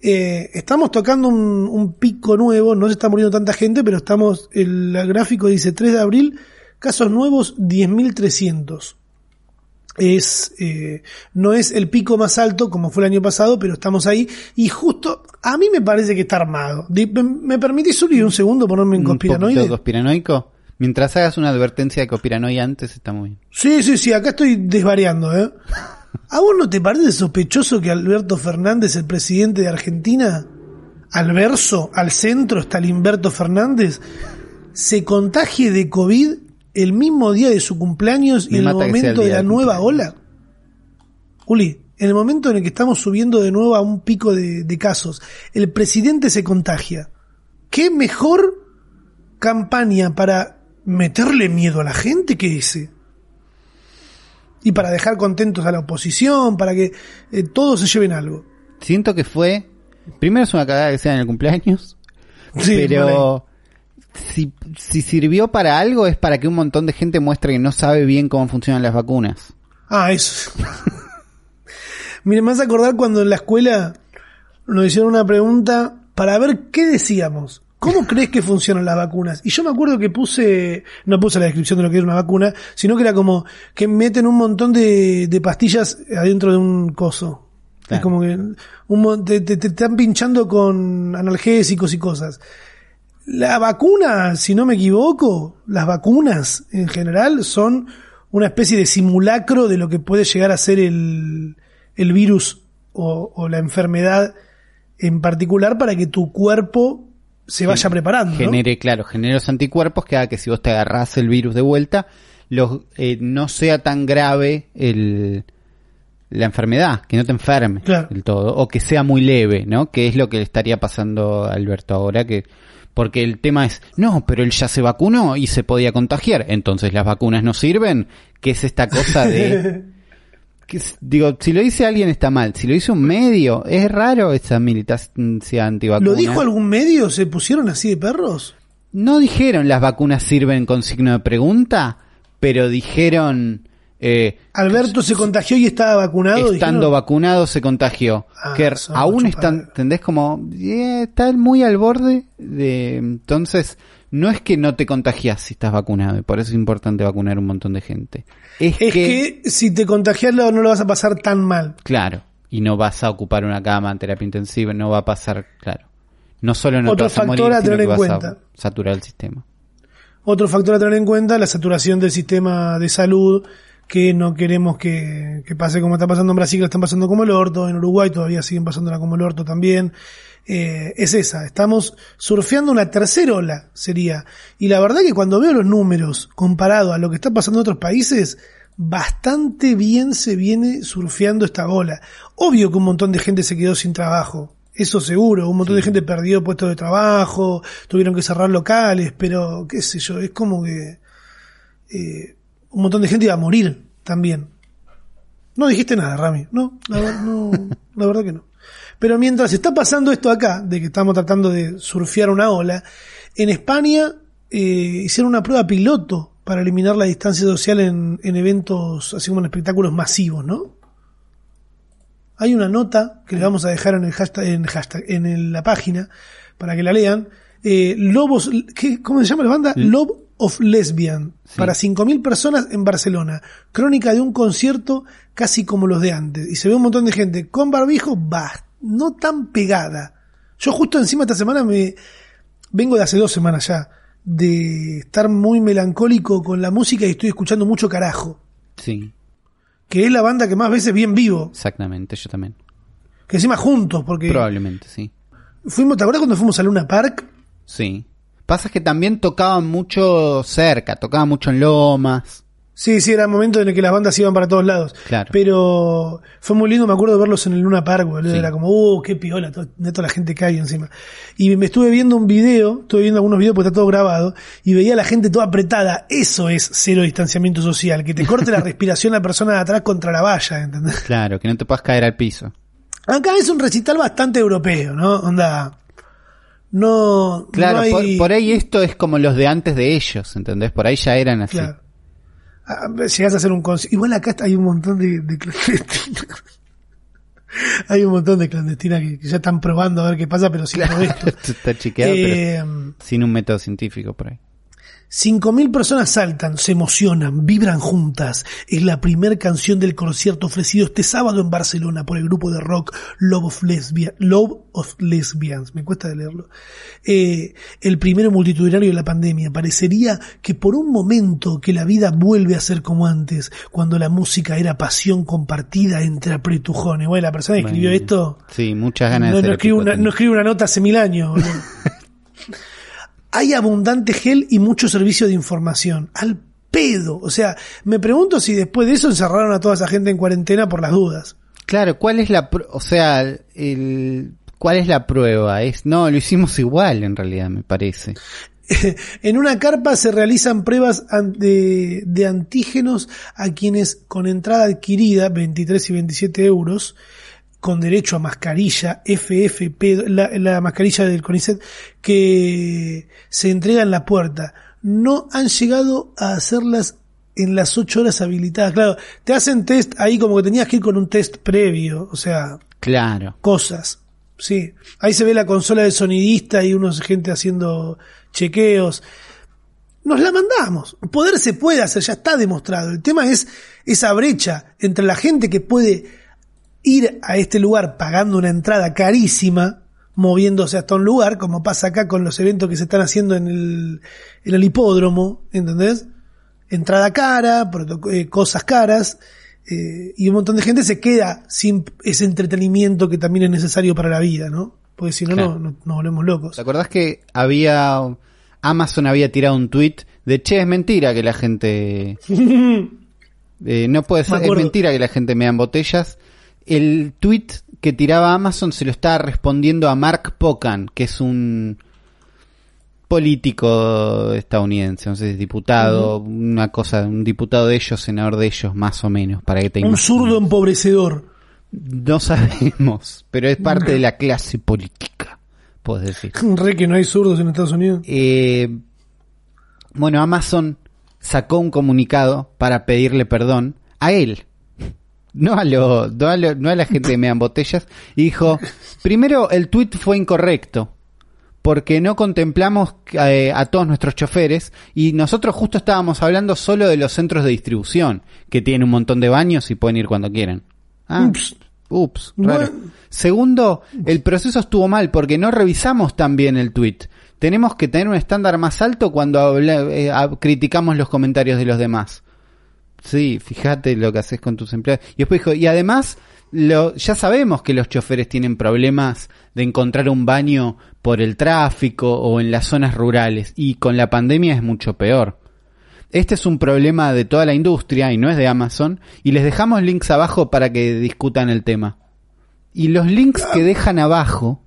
Eh, estamos tocando un, un pico nuevo, no se está muriendo tanta gente, pero estamos, el, gráfico dice 3 de abril, casos nuevos 10.300. Es, eh, no es el pico más alto como fue el año pasado, pero estamos ahí. Y justo, a mí me parece que está armado. ¿Me, me permitís subir un segundo ponerme en un conspiranoide? conspiranoico. Mientras hagas una advertencia de conspiranoia antes, está muy bien. Sí, sí, sí, acá estoy desvariando, ¿eh? ¿A vos no te parece sospechoso que Alberto Fernández, el presidente de Argentina, al verso, al centro está Alberto Fernández, se contagie de COVID el mismo día de su cumpleaños y en el momento de la nueva cumpleaños. ola? Juli, en el momento en el que estamos subiendo de nuevo a un pico de, de casos, el presidente se contagia. ¿Qué mejor campaña para meterle miedo a la gente que ese? Y para dejar contentos a la oposición, para que eh, todos se lleven algo. Siento que fue. Primero es una cagada que sea en el cumpleaños. Sí, pero si, si sirvió para algo es para que un montón de gente muestre que no sabe bien cómo funcionan las vacunas. Ah, eso. Mire, me vas a acordar cuando en la escuela nos hicieron una pregunta para ver qué decíamos. ¿Cómo crees que funcionan las vacunas? Y yo me acuerdo que puse, no puse la descripción de lo que era una vacuna, sino que era como que meten un montón de, de pastillas adentro de un coso. Es como que un te- te están pinchando con analgésicos y cosas. La vacuna, si no me equivoco, las vacunas en general son una especie de simulacro de lo que puede llegar a ser el, el virus o, o la enfermedad en particular para que tu cuerpo se vaya preparando. ¿no? Genere, claro, genere los anticuerpos que haga que si vos te agarrás el virus de vuelta, los, eh, no sea tan grave el, la enfermedad, que no te enferme Claro. del todo, o que sea muy leve, ¿no? Que es lo que le estaría pasando a Alberto ahora, que porque el tema es, no, pero él ya se vacunó y se podía contagiar, entonces las vacunas no sirven, que es esta cosa de... que es- digo, si lo dice alguien está mal, si lo dice un medio, es raro esa militancia antivacuna. ¿Lo dijo algún medio? ¿Se pusieron así de perros? No dijeron las vacunas sirven con signo de pregunta, pero dijeron eh, Alberto se contagió y estaba vacunado. estando dijeron. vacunado se contagió. Ah, que aún están. ¿entendés? Como eh, está muy al borde de entonces no es que no te contagias si estás vacunado y por eso es importante vacunar un montón de gente. Es, Es que, que si te contagias no lo vas a pasar tan mal. claro, y no vas a ocupar una cama en terapia intensiva, no va a pasar, claro. No solo no Otro te vas a factor morir, a sino tener en cuenta. a saturar el sistema. Otro factor a tener en cuenta, la saturación del sistema de salud, que no queremos que, que pase como está pasando en Brasil, que la están pasando como el orto, en Uruguay todavía siguen pasándola como el orto también. Eh, es esa, estamos surfeando una tercera ola, sería. Y la verdad que cuando veo los números comparado a lo que está pasando en otros países, bastante bien se viene surfeando esta ola. Obvio que un montón de gente se quedó sin trabajo, eso seguro, un montón de gente perdió puestos de trabajo, tuvieron que cerrar locales, pero qué sé yo, es como que eh, un montón de gente iba a morir también. No dijiste nada, Rami, no, la, ver- no, la verdad que no. Pero mientras está pasando esto acá, de que estamos tratando de surfear una ola, en España eh, hicieron una prueba piloto para eliminar la distancia social en, en eventos, así como en espectáculos masivos, ¿no? Hay una nota que le vamos a dejar en el hashtag, en, hashtag, en el- la página para que la lean. Eh, Lobos, ¿qué, ¿cómo se llama la banda? Love of Lesbian. Sí. Para 5.000 personas en Barcelona. Crónica de un concierto casi como los de antes. Y se ve un montón de gente con barbijo, bah, no tan pegada. Yo justo encima esta semana me, vengo de hace dos semanas ya, de estar muy melancólico con la música y estoy escuchando mucho carajo. Sí, Que es la banda que más veces vi en vivo. exactamente, yo también. Que encima juntos, porque Probablemente, sí. fuimos, ¿te acuerdas cuando fuimos a Luna Park? Sí. Pasa que también tocaban mucho cerca, tocaban mucho en Lomas. Sí, sí, era el momento en el que las bandas iban para todos lados. Claro. Pero fue muy lindo, me acuerdo de verlos en el Luna Park, boludo. Sí. Era como, uh, qué piola, to- neto la gente hay encima. Y me estuve viendo un video, estuve viendo algunos videos porque está todo grabado, y veía a la gente toda apretada. Eso es cero distanciamiento social, que te corte la respiración la persona de atrás contra la valla, ¿entendés? Claro, que no te puedas caer al piso. Acá es un recital bastante europeo, ¿no? Onda. No. Claro, no hay- por, por ahí esto es como los de antes de ellos, ¿entendés? Por ahí ya eran así. Claro. Ah, Llegás a hacer un concierto. Igual acá hay un montón de, de clandestinas. hay un montón de clandestinas que, que ya están probando a ver qué pasa, pero sin todo esto. Esto está chequeado, Eh, pero sin un método científico por ahí. 5.000 personas saltan, se emocionan, vibran juntas. Es la primera canción del concierto ofrecido este sábado en Barcelona por el grupo de rock Love of, Lesbia- Love of Lesbians. Me cuesta de leerlo. Eh, el primero multitudinario de la pandemia. Parecería que por un momento que la vida vuelve a ser como antes, cuando la música era pasión compartida entre apretujones. Bueno, la persona que escribió Bueno, esto Sí, muchas ganas no, de no escribe una, no escribe una nota hace mil años. Hay abundante gel y mucho servicio de información. Al pedo. O sea, me pregunto si después de eso encerraron a toda esa gente en cuarentena por las dudas. Claro, ¿cuál es la, o sea, el, cuál es la prueba? Es, no, lo hicimos igual en realidad, me parece. en una carpa se realizan pruebas de antígenos a quienes con entrada adquirida, 23 y 27 euros, con derecho a mascarilla, FFP, la, la mascarilla del CONICET, que se entrega en la puerta. No han llegado a hacerlas en las 8 horas habilitadas. Claro, te hacen test ahí como que tenías que ir con un test previo, o sea, Claro. cosas. Sí, ahí se ve la consola del sonidista y unos gente haciendo chequeos. Nos la mandamos. Poder se puede hacer, ya está demostrado. El tema es esa brecha entre la gente que puede ir a este lugar pagando una entrada carísima, moviéndose hasta un lugar, como pasa acá con los eventos que se están haciendo en el, en el hipódromo, ¿entendés? Entrada cara, eh, cosas caras, eh, y un montón de gente se queda sin ese entretenimiento que también es necesario para la vida, ¿no? Porque si no, Claro. no, no- nos volvemos locos. ¿Te acordás que había, Amazon había tirado un tweet de, che, es mentira que la gente, eh, no puede Me ser, es mentira que la gente me dan botellas? El tweet que tiraba Amazon se lo estaba respondiendo a Mark Pocan, que es un político estadounidense, no sé si es diputado, una cosa, un diputado de ellos, senador de ellos, más o menos, para que te un imagines. zurdo empobrecedor. No sabemos, pero es parte de la clase política, puedes decir. Re que no hay zurdos en Estados Unidos. Eh, bueno, Amazon sacó un comunicado para pedirle perdón a él. No a, lo, no, a lo- no a la gente que me dan botellas. Y dijo, primero el tweet fue incorrecto. Porque no contemplamos eh, a todos nuestros choferes y nosotros justo estábamos hablando solo de los centros de distribución, que tienen un montón de baños y pueden ir cuando quieran. Ah, Ups. ups, raro. Segundo, el proceso estuvo mal porque no revisamos tan bien el tweet. Tenemos que tener un estándar más alto cuando habla- eh, criticamos los comentarios de los demás. Sí, fíjate lo que haces con tus empleados. Y después dijo, y además, lo, ya sabemos que los choferes tienen problemas de encontrar un baño por el tráfico o en las zonas rurales. Y con la pandemia es mucho peor. Este es un problema de toda la industria y no es de Amazon. Y les dejamos links abajo para que discutan el tema. Y los links que dejan abajo.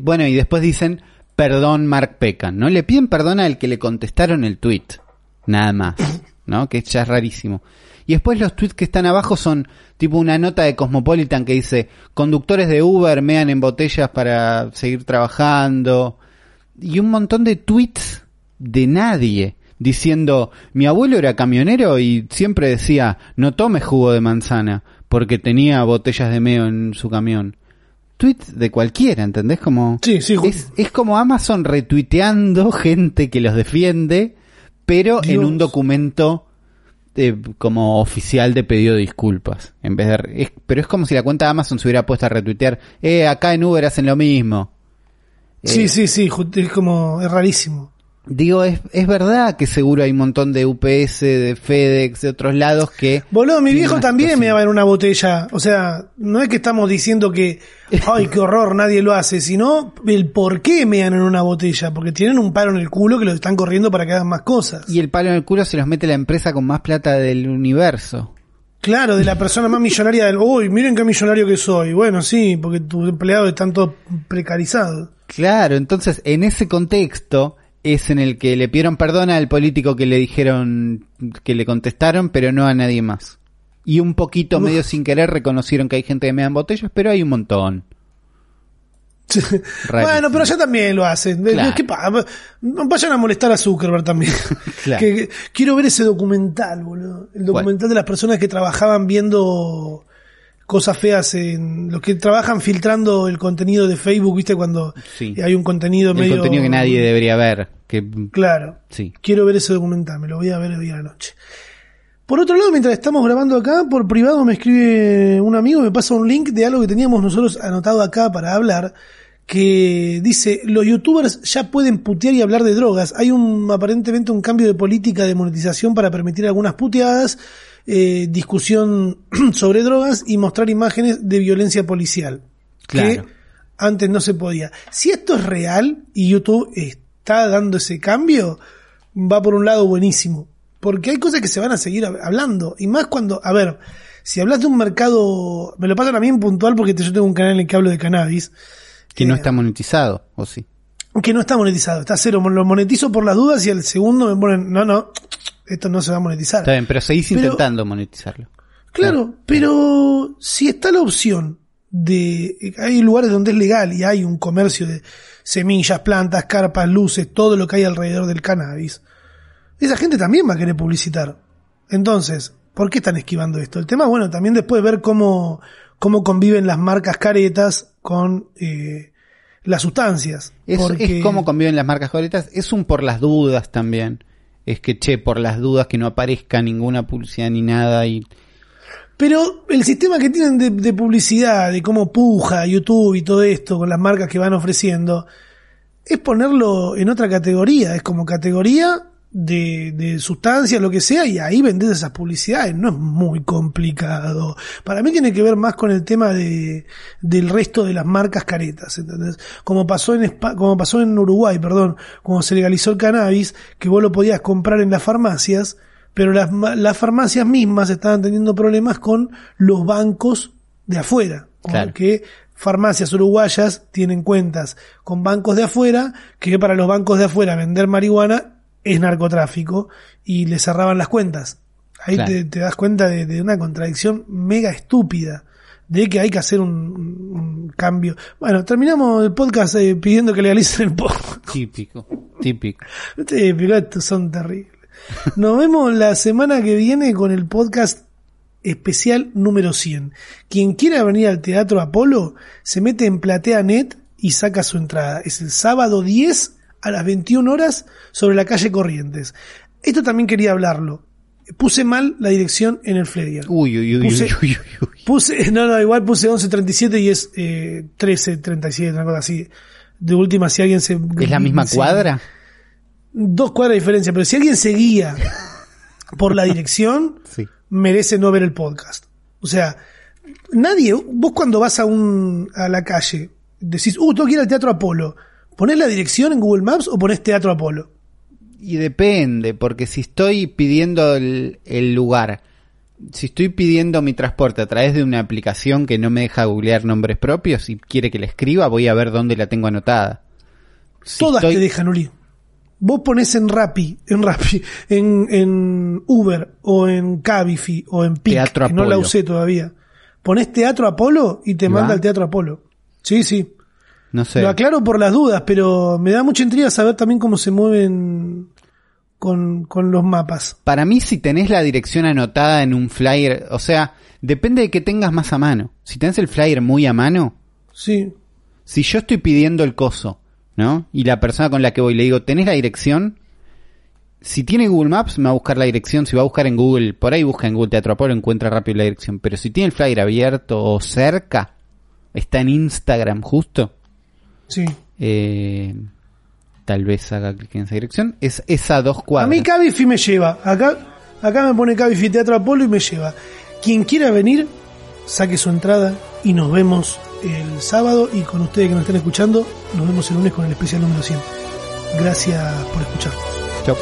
Bueno, y después dicen, perdón Mark Pecan. ¿No? Le piden perdón al que le contestaron el tweet. Nada más. ¿No? Que ya es rarísimo. Y después los tweets que están abajo son tipo una nota de Cosmopolitan que dice, conductores de Uber mean en botellas para seguir trabajando. Y un montón de tweets de nadie diciendo, mi abuelo era camionero y siempre decía, no tome jugo de manzana porque tenía botellas de meo en su camión. Tweets de cualquiera, ¿entendés? Como, Sí, sí, ju- es, es como Amazon retuiteando gente que los defiende, pero en un documento eh, como oficial de pedido de disculpas. En vez de, es- pero es como si la cuenta de Amazon se hubiera puesto a retuitear, eh, acá en Uber hacen lo mismo. Sí, Eh, sí, sí, es como, es rarísimo. Digo, es, es verdad que seguro hay un montón de UPS, de FedEx, de otros lados que... Boludo, mi viejo también me daba en una botella. O sea, no es que estamos diciendo que, ay, qué horror, nadie lo hace, sino el por qué me dan en una botella. Porque tienen un paro en el culo que los están corriendo para que hagan más cosas. Y el palo en el culo se los mete la empresa con más plata del universo. Claro, de la persona más millonaria del, uy, miren qué millonario que soy. Bueno, sí, porque tus empleados están todos precarizados. Claro, entonces en ese contexto es en el que le pidieron perdón al político que le dijeron que le contestaron, pero no a nadie más. Y un poquito Uf. medio sin querer reconocieron que hay gente que me dan botellas, pero hay un montón. bueno, pero ya también lo hacen. Claro. ¿qué pa- Vayan a molestar a Zuckerberg también. Claro. Que- que- quiero ver ese documental, boludo. El documental de las personas que trabajaban viendo cosas feas en los que trabajan filtrando el contenido de Facebook, ¿viste? Cuando Sí. hay un contenido El medio contenido que nadie debería ver. Que, Claro. sí. Quiero ver ese documental, me lo voy a ver hoy a la noche. Por otro lado, mientras estamos grabando acá, por privado me escribe un amigo, me pasa un link de algo que teníamos nosotros anotado acá para hablar, que dice, los youtubers ya pueden putear y hablar de drogas. Hay un aparentemente un cambio de política de monetización para permitir algunas puteadas, eh, discusión sobre drogas y mostrar imágenes de violencia policial. Claro. Que antes no se podía. Si esto es real y YouTube está dando ese cambio, va por un lado buenísimo. Porque hay cosas que se van a seguir hab- hablando. Y más cuando, a ver, si hablas de un mercado, me lo pasan a mí en puntual porque yo tengo un canal en el que hablo de cannabis, Que no Eh, está monetizado, ¿o sí? que no está monetizado, está cero, lo monetizo por las dudas y al segundo me ponen, no, no, esto no se va a monetizar. Está bien, pero seguís Pero- intentando monetizarlo. Claro, pero si está la opción de, hay lugares donde es legal y hay un comercio de semillas, plantas, carpas, luces, todo lo que hay alrededor del cannabis, esa gente también va a querer publicitar. Entonces, ¿por qué están esquivando esto? El tema, bueno, también después ver cómo, cómo conviven las marcas caretas con eh, las sustancias. Es, Porque- es como conviven las marcas favoritas, es un por las dudas también. Es que, che, por las dudas que no aparezca ninguna publicidad ni nada y... Pero el sistema que tienen de, de publicidad, de cómo puja YouTube y todo esto con las marcas que van ofreciendo, es ponerlo en otra categoría. Es como categoría de, de sustancias, lo que sea, y ahí vendés esas publicidades. No es muy complicado. Para mí tiene que ver más con el tema de, del resto de las marcas caretas, ¿entendés? Como pasó en como pasó en Uruguay, perdón, cuando se legalizó el cannabis, que vos lo podías comprar en las farmacias, pero las, las farmacias mismas estaban teniendo problemas con los bancos de afuera. Claro. Que farmacias uruguayas tienen cuentas con bancos de afuera, que para los bancos de afuera vender marihuana es narcotráfico y le cerraban las cuentas. Ahí Claro. te, te das cuenta de, de una contradicción mega estúpida, de que hay que hacer un, cambio. Bueno, terminamos el podcast eh, pidiendo que legalicen el porno. Típico, típico. Típico, estos son terribles. Nos vemos la semana que viene con el podcast especial número 100. Quien quiera venir al Teatro Apolo se mete en PlateaNet y saca su entrada. Es el sábado 10 a las 21 horas sobre la calle Corrientes. Esto también quería hablarlo. Puse mal la dirección en el flyer. Uy, uy, uy, Puse- uy, uy, uy, uy. Puse, no, no, igual puse 1137 y es eh, 1337, una cosa así. De última, si alguien se... ¿Es la misma se- cuadra? dos cuadras de diferencia, pero si alguien se guía por la dirección, Sí. merece no ver el podcast. O sea, nadie, vos cuando vas a un, a la calle, decís, uh, tengo que ir al Teatro Apolo, ¿ponés la dirección en Google Maps o ponés Teatro Apolo? Y depende, porque si estoy pidiendo el, el lugar, si estoy pidiendo mi transporte a través de una aplicación que no me deja googlear nombres propios y quiere que la escriba, voy a ver dónde la tengo anotada. Si Todas estoy- te dejan, Uli. Vos ponés en Rappi, en Rappi, en, en Uber o en Cabify o en Pic, Teatro que no la usé todavía. Ponés Teatro Apolo y te ¿Y manda al Teatro Apolo. Sí, sí. No sé. Lo aclaro por las dudas, pero me da mucha intriga saber también cómo se mueven con, con los mapas. Para mí, si tenés la dirección anotada en un flyer, o sea, depende de que tengas más a mano. Si tenés el flyer muy a mano, Sí. si yo estoy pidiendo el coso, ¿no? Y la persona con la que voy le digo, ¿tenés la dirección? Si tiene Google Maps, me va a buscar la dirección. Si va a buscar en Google, por ahí busca en Google Teatro Apolo, encuentra rápido la dirección. Pero si tiene el flyer abierto o cerca, está en Instagram justo, Sí. eh, tal vez haga clic en esa dirección. Es esa dos A cuadras. mí Cabify me lleva. Acá, acá me pone Cabify Teatro Apolo y me lleva. Quien quiera venir, saque su entrada y nos vemos el sábado. Y con ustedes que nos estén escuchando, nos vemos el lunes con el especial número 100. Gracias por escuchar. Chau.